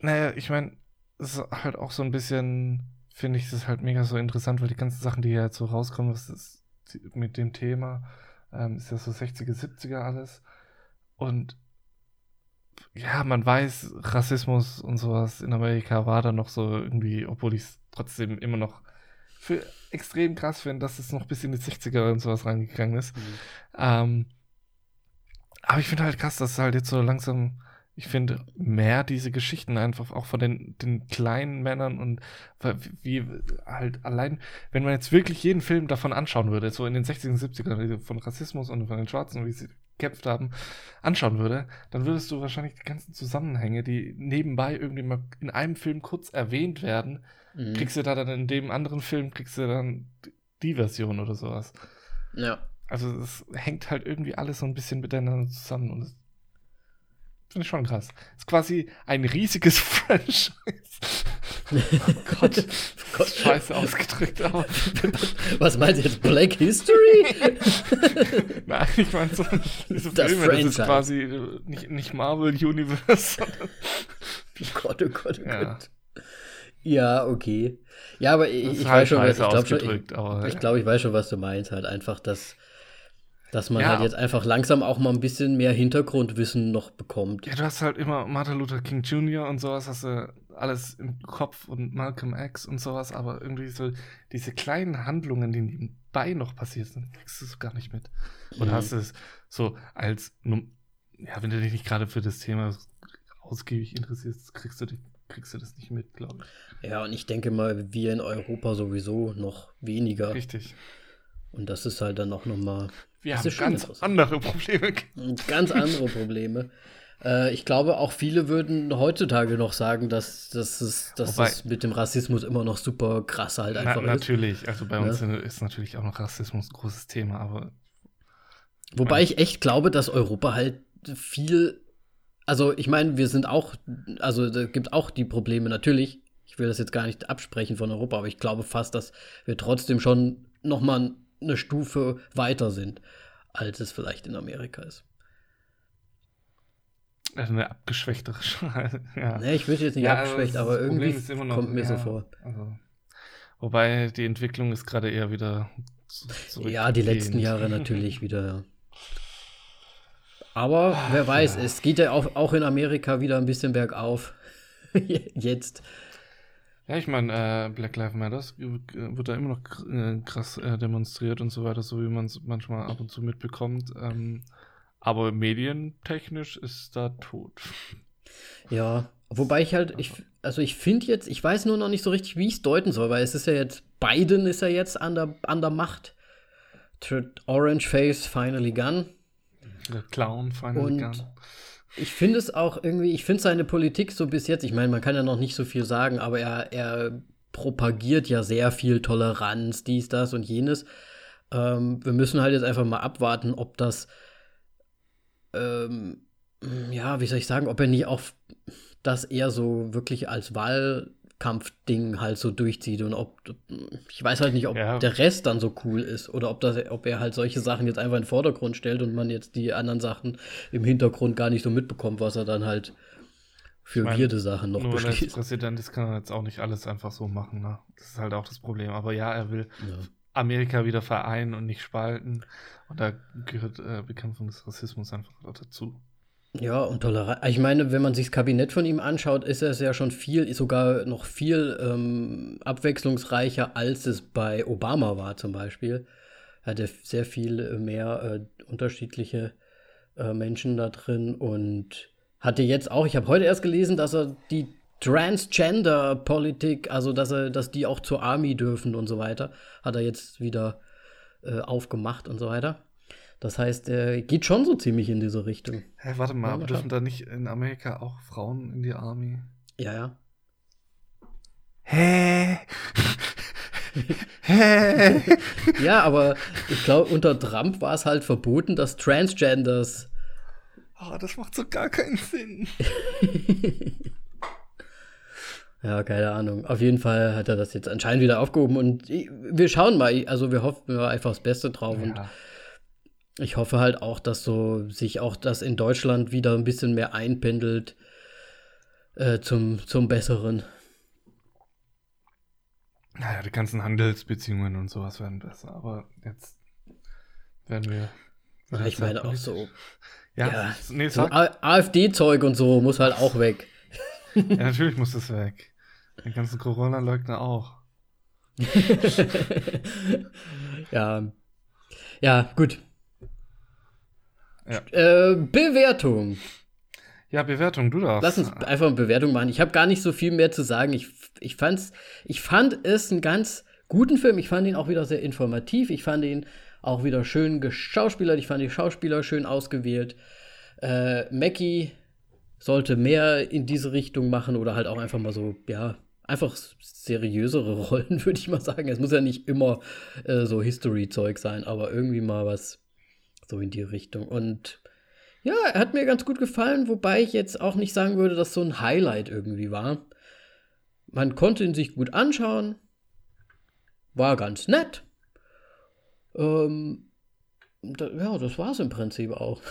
Naja, ich meine, es ist halt auch so ein bisschen, finde ich, das halt mega so interessant, weil die ganzen Sachen, die jetzt so rauskommen, was ist mit dem Thema, ähm, ist ja so 60er, 70er alles. Und ja, man weiß, Rassismus und sowas in Amerika war da noch so irgendwie, obwohl ich es trotzdem immer noch für extrem krass finde, dass es noch bis in die 60er und sowas reingegangen ist. Ähm, aber ich finde halt krass, dass es halt jetzt so langsam, ich finde, mehr diese Geschichten einfach auch von den, den kleinen Männern und wie halt allein, wenn man jetzt wirklich jeden Film davon anschauen würde, so in den 60er und 70ern, von Rassismus und von den Schwarzen, wie sie gekämpft haben, anschauen würde, dann würdest du wahrscheinlich die ganzen Zusammenhänge, die nebenbei irgendwie mal in einem Film kurz erwähnt werden, Mhm. kriegst du da dann in dem anderen Film, kriegst du dann die Version oder sowas. Ja. Also es hängt halt irgendwie alles so ein bisschen miteinander zusammen und finde ich schon krass. ist quasi ein riesiges Franchise. oh Gott, Gott. scheiße ausgedrückt, aber Was meinst du jetzt? Black History? nein, ich meine so diese Das Filme, das ist quasi äh, nicht, nicht Marvel Universe, oh Gott, oh Gott, oh Ja. Gott. Ja, okay. Ja, aber ich, ich ist weiß halt schon, was- ich glaube schon, ich, aber ich, glaub, ich weiß schon, was du meinst. Halt einfach, dass Dass man Ja. halt jetzt einfach langsam auch mal ein bisschen mehr Hintergrundwissen noch bekommt. Ja, du hast halt immer Martin Luther King Jr. und sowas, hast du alles im Kopf und Malcolm X und sowas, aber irgendwie so diese kleinen Handlungen, die nebenbei noch passiert sind, kriegst du so gar nicht mit. Oder Mhm. hast es so als, ja, wenn du dich nicht gerade für das Thema ausgiebig interessierst, kriegst du, die, kriegst du das nicht mit, glaube ich. Ja, und ich denke mal, wir in Europa sowieso noch weniger. Richtig. Und das ist halt dann auch nochmal Wir haben ganz andere Probleme. ganz andere Probleme. Äh, ich glaube, auch viele würden heutzutage noch sagen, dass, dass, es, dass Wobei- es mit dem Rassismus immer noch super krass halt Na, einfach ist. natürlich, also bei uns Ja. ist natürlich auch noch Rassismus ein großes Thema, aber Wobei ich echt glaube, dass Europa halt viel. Also, ich meine, wir sind auch. Also, da gibt auch die Probleme natürlich. Ich will das jetzt gar nicht absprechen von Europa, aber ich glaube fast, dass wir trotzdem schon noch mal eine Stufe weiter sind, als es vielleicht in Amerika ist. eine abgeschwächtere Schale. ja. Ne, ich würde jetzt nicht Ja, abgeschwächt, das aber irgendwie noch- kommt mir so ja, vor. Also, wobei die Entwicklung ist gerade eher wieder Ja, die letzten. Jahre natürlich wieder. ja. Aber wer weiß, es geht ja auch, auch in Amerika wieder ein bisschen bergauf. Jetzt. Ja, ich meine, äh, Black Lives Matter wird da immer noch äh, krass äh, demonstriert und so weiter, so wie man es manchmal ab und zu mitbekommt. Ähm, aber medientechnisch ist da tot. Ja, wobei ich halt, ich, also ich finde jetzt, ich weiß nur noch nicht so richtig, wie ich es deuten soll, weil es ist ja jetzt, Biden ist ja jetzt an der, an der Macht. Orange Face finally gone. Der Clown Final Und- Gun. Ich finde es auch irgendwie, ich finde seine Politik so bis jetzt, ich meine, man kann ja noch nicht so viel sagen, aber er, er propagiert ja sehr viel Toleranz, dies, das und jenes. Ähm, wir müssen halt jetzt einfach mal abwarten, ob das, ähm, ja, wie soll ich sagen, ob er nicht auch das eher so wirklich als Wahlkampfding halt so durchzieht und ob, ich weiß halt nicht, ob Ja. der Rest dann so cool ist oder ob, das, ob er halt solche Sachen jetzt einfach in den Vordergrund stellt und man jetzt die anderen Sachen im Hintergrund gar nicht so mitbekommt, was er dann halt für Ich mein, weirde Sachen noch Nur beschließt. Präsident ist, kann er jetzt auch nicht alles einfach so machen. Ne? Das ist halt auch das Problem. Aber ja, er will Ja. Amerika wieder vereinen und nicht spalten. Und da gehört äh, Bekämpfung des Rassismus einfach dazu. Ja, und Toleranz. Ich meine, wenn man sich das Kabinett von ihm anschaut, ist es ja schon viel, sogar noch viel ähm, abwechslungsreicher, als es bei Obama war zum Beispiel. Er hatte sehr viel äh, mehr äh, unterschiedliche äh, Menschen da drin und hatte jetzt auch, ich habe heute erst gelesen, dass er die Transgender-Politik, also dass er, dass die auch zur Army dürfen und so weiter, hat er jetzt wieder äh, aufgemacht und so weiter. Das heißt, er geht schon so ziemlich in diese Richtung. Hä, warte mal, Ja, aber dürfen da nicht in Amerika auch Frauen in die Army? Ja, ja. Hä? Hä? Ja, aber ich glaube, unter Trump war es halt verboten, dass Transgenders. Oh, das macht so gar keinen Sinn. Ja, keine Ahnung. Auf jeden Fall hat er das jetzt anscheinend wieder aufgehoben und ich- wir schauen mal. Also wir hoffen wir einfach das Beste drauf und Ja. Ich hoffe halt auch, dass so sich auch das in Deutschland wieder ein bisschen mehr einpendelt äh, zum, zum Besseren. Naja, die ganzen Handelsbeziehungen und sowas werden besser, aber jetzt werden wir. Ja, ich meine auch so, Ja, ja, nee, so AfD-Zeug und so muss halt auch weg. ja, natürlich muss das weg. Den ganzen Corona-Leugner auch. ja. Ja, gut. Ja. Äh, Bewertung. Ja, Bewertung, du darfst. Lass uns einfach eine Bewertung machen. Ich habe gar nicht so viel mehr zu sagen. Ich, ich, fand's, ich fand es einen ganz guten Film. Ich fand ihn auch wieder sehr informativ. Ich fand ihn auch wieder schön geschauspielert. Ich fand die Schauspieler schön ausgewählt. Äh, Mackie sollte mehr in diese Richtung machen oder halt auch einfach mal so, ja, einfach seriösere Rollen, würde ich mal sagen. Es muss ja nicht immer äh, so History-Zeug sein, aber irgendwie mal was so in die Richtung. Und ja, er hat mir ganz gut gefallen, wobei ich jetzt auch nicht sagen würde, dass so ein Highlight irgendwie war. Man konnte ihn sich gut anschauen, war ganz nett. Ähm, da, ja, das war es im Prinzip auch.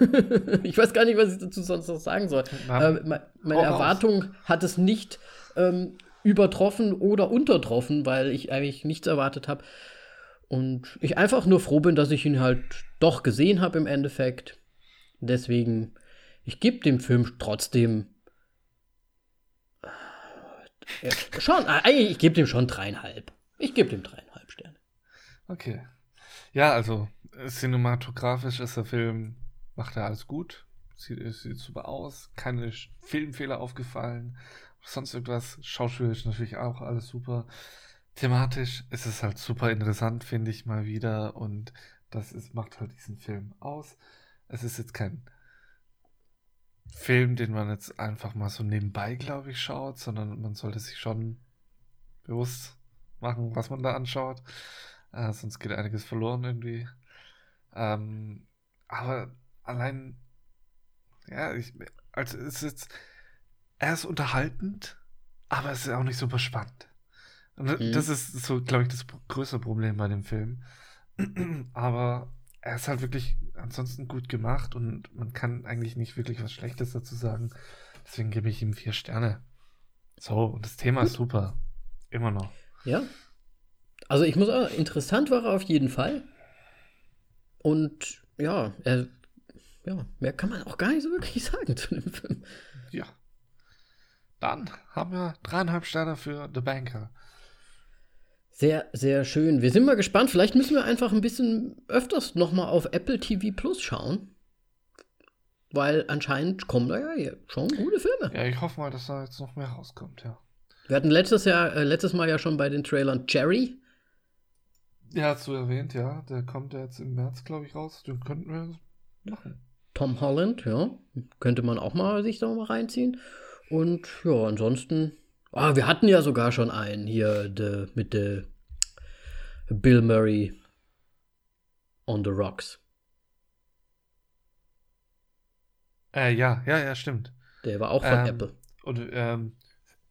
ich weiß gar nicht, was ich dazu sonst noch sagen soll. Ähm, me- meine. Erwartung hat es nicht ähm, übertroffen oder untertroffen, weil ich eigentlich nichts erwartet habe. Und ich einfach nur froh bin, dass ich ihn halt doch gesehen habe im Endeffekt. Deswegen, ich gebe dem Film trotzdem äh, schon, eigentlich, ich gebe dem schon dreieinhalb. Ich gebe dem dreieinhalb Sterne. Okay. Ja, also cinematografisch ist der Film, macht er alles gut. Sieht, sieht super aus. Keine Filmfehler aufgefallen. Sonst irgendwas. Schauspielerisch natürlich auch alles super. Thematisch ist es halt super interessant, finde ich mal wieder. Und das ist, macht halt diesen Film aus. Es ist jetzt kein Film, den man jetzt einfach mal so nebenbei, glaube ich, schaut, sondern man sollte sich schon bewusst machen, was man da anschaut. Äh, sonst geht einiges verloren irgendwie. Ähm, aber allein, ja, ich, also es ist jetzt, er ist unterhaltend, aber es ist auch nicht super spannend. Und mhm. das ist so, glaube ich, das größte Problem bei dem Film. aber er ist halt wirklich ansonsten gut gemacht und man kann eigentlich nicht wirklich was Schlechtes dazu sagen. Deswegen gebe ich ihm vier Sterne. So, und das Thema gut. ist super. Immer noch. Ja. Also ich muss auch, interessant war er auf jeden Fall. Und ja, er, ja, mehr kann man auch gar nicht so wirklich sagen zu dem Film. Ja. Dann haben wir dreieinhalb Sterne für The Banker. Sehr, sehr schön. Wir sind mal gespannt. Vielleicht müssen wir einfach ein bisschen öfters nochmal auf Apple TV Plus schauen. Weil anscheinend kommen da ja schon gute Filme. Ja, ich hoffe mal, dass da jetzt noch mehr rauskommt, ja. Wir hatten letztes Jahr, äh, letztes Mal ja schon bei den Trailern Jerry. Ja, hast du erwähnt, ja. Der kommt ja jetzt im März, glaube ich, raus. Den könnten wir machen. Tom Holland, ja. Könnte man auch mal sich da mal reinziehen. Und ja, ansonsten. Ah, wir hatten ja sogar schon einen hier de, mit der Bill Murray on the Rocks. Äh, ja, ja, ja, stimmt. Der war auch von ähm, Apple. Und ähm,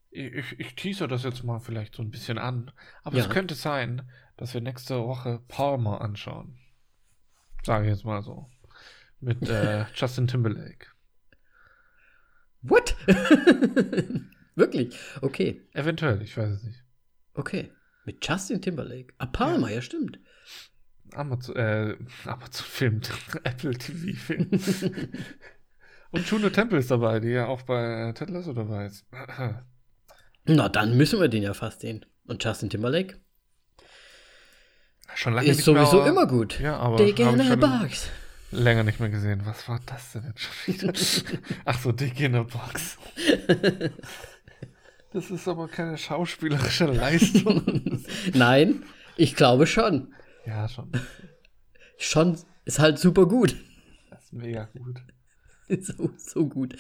ich, ich teaser das jetzt mal vielleicht so ein bisschen an. Aber ja. es könnte sein, dass wir nächste Woche Palmer anschauen. Sage ich jetzt mal so. Mit äh, Justin Timberlake. What? Wirklich? Okay. Eventuell, ich weiß es nicht. Okay. Mit Justin Timberlake. Ah, Palmer, ja, ja stimmt. Amazon, äh, Amazon Film, Apple TV Film. Und Juno Temple ist dabei, die ja auch bei Ted Lasso dabei ist. Na, dann müssen wir den ja fast sehen. Und Justin Timberlake? Schon lange ist nicht sowieso mehr, immer gut. Ja, aber Dick in a box. Länger nicht mehr gesehen. Was war das denn jetzt schon wieder? Ach so, Dick in a Box. Das ist aber keine schauspielerische Leistung. Nein, ich glaube schon. Ja, schon. Schon ist halt super gut. Das ist mega gut. so, so gut.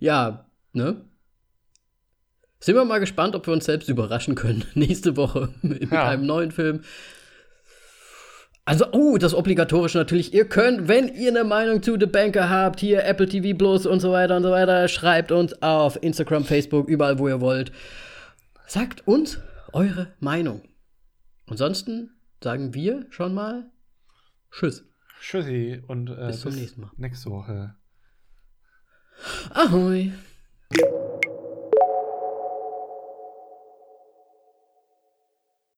Ja, ne? Sind wir mal gespannt, ob wir uns selbst überraschen können nächste Woche mit ja. einem neuen Film. Also, oh, das obligatorische natürlich. Ihr könnt, wenn ihr eine Meinung zu The Banker habt, hier Apple TV Plus und so weiter und so weiter, schreibt uns auf Instagram, Facebook, überall, wo ihr wollt. Sagt uns eure Meinung. Ansonsten sagen wir schon mal Tschüss. Tschüssi und äh, bis zum bis nächsten Mal. Nächste Woche. Ahoi.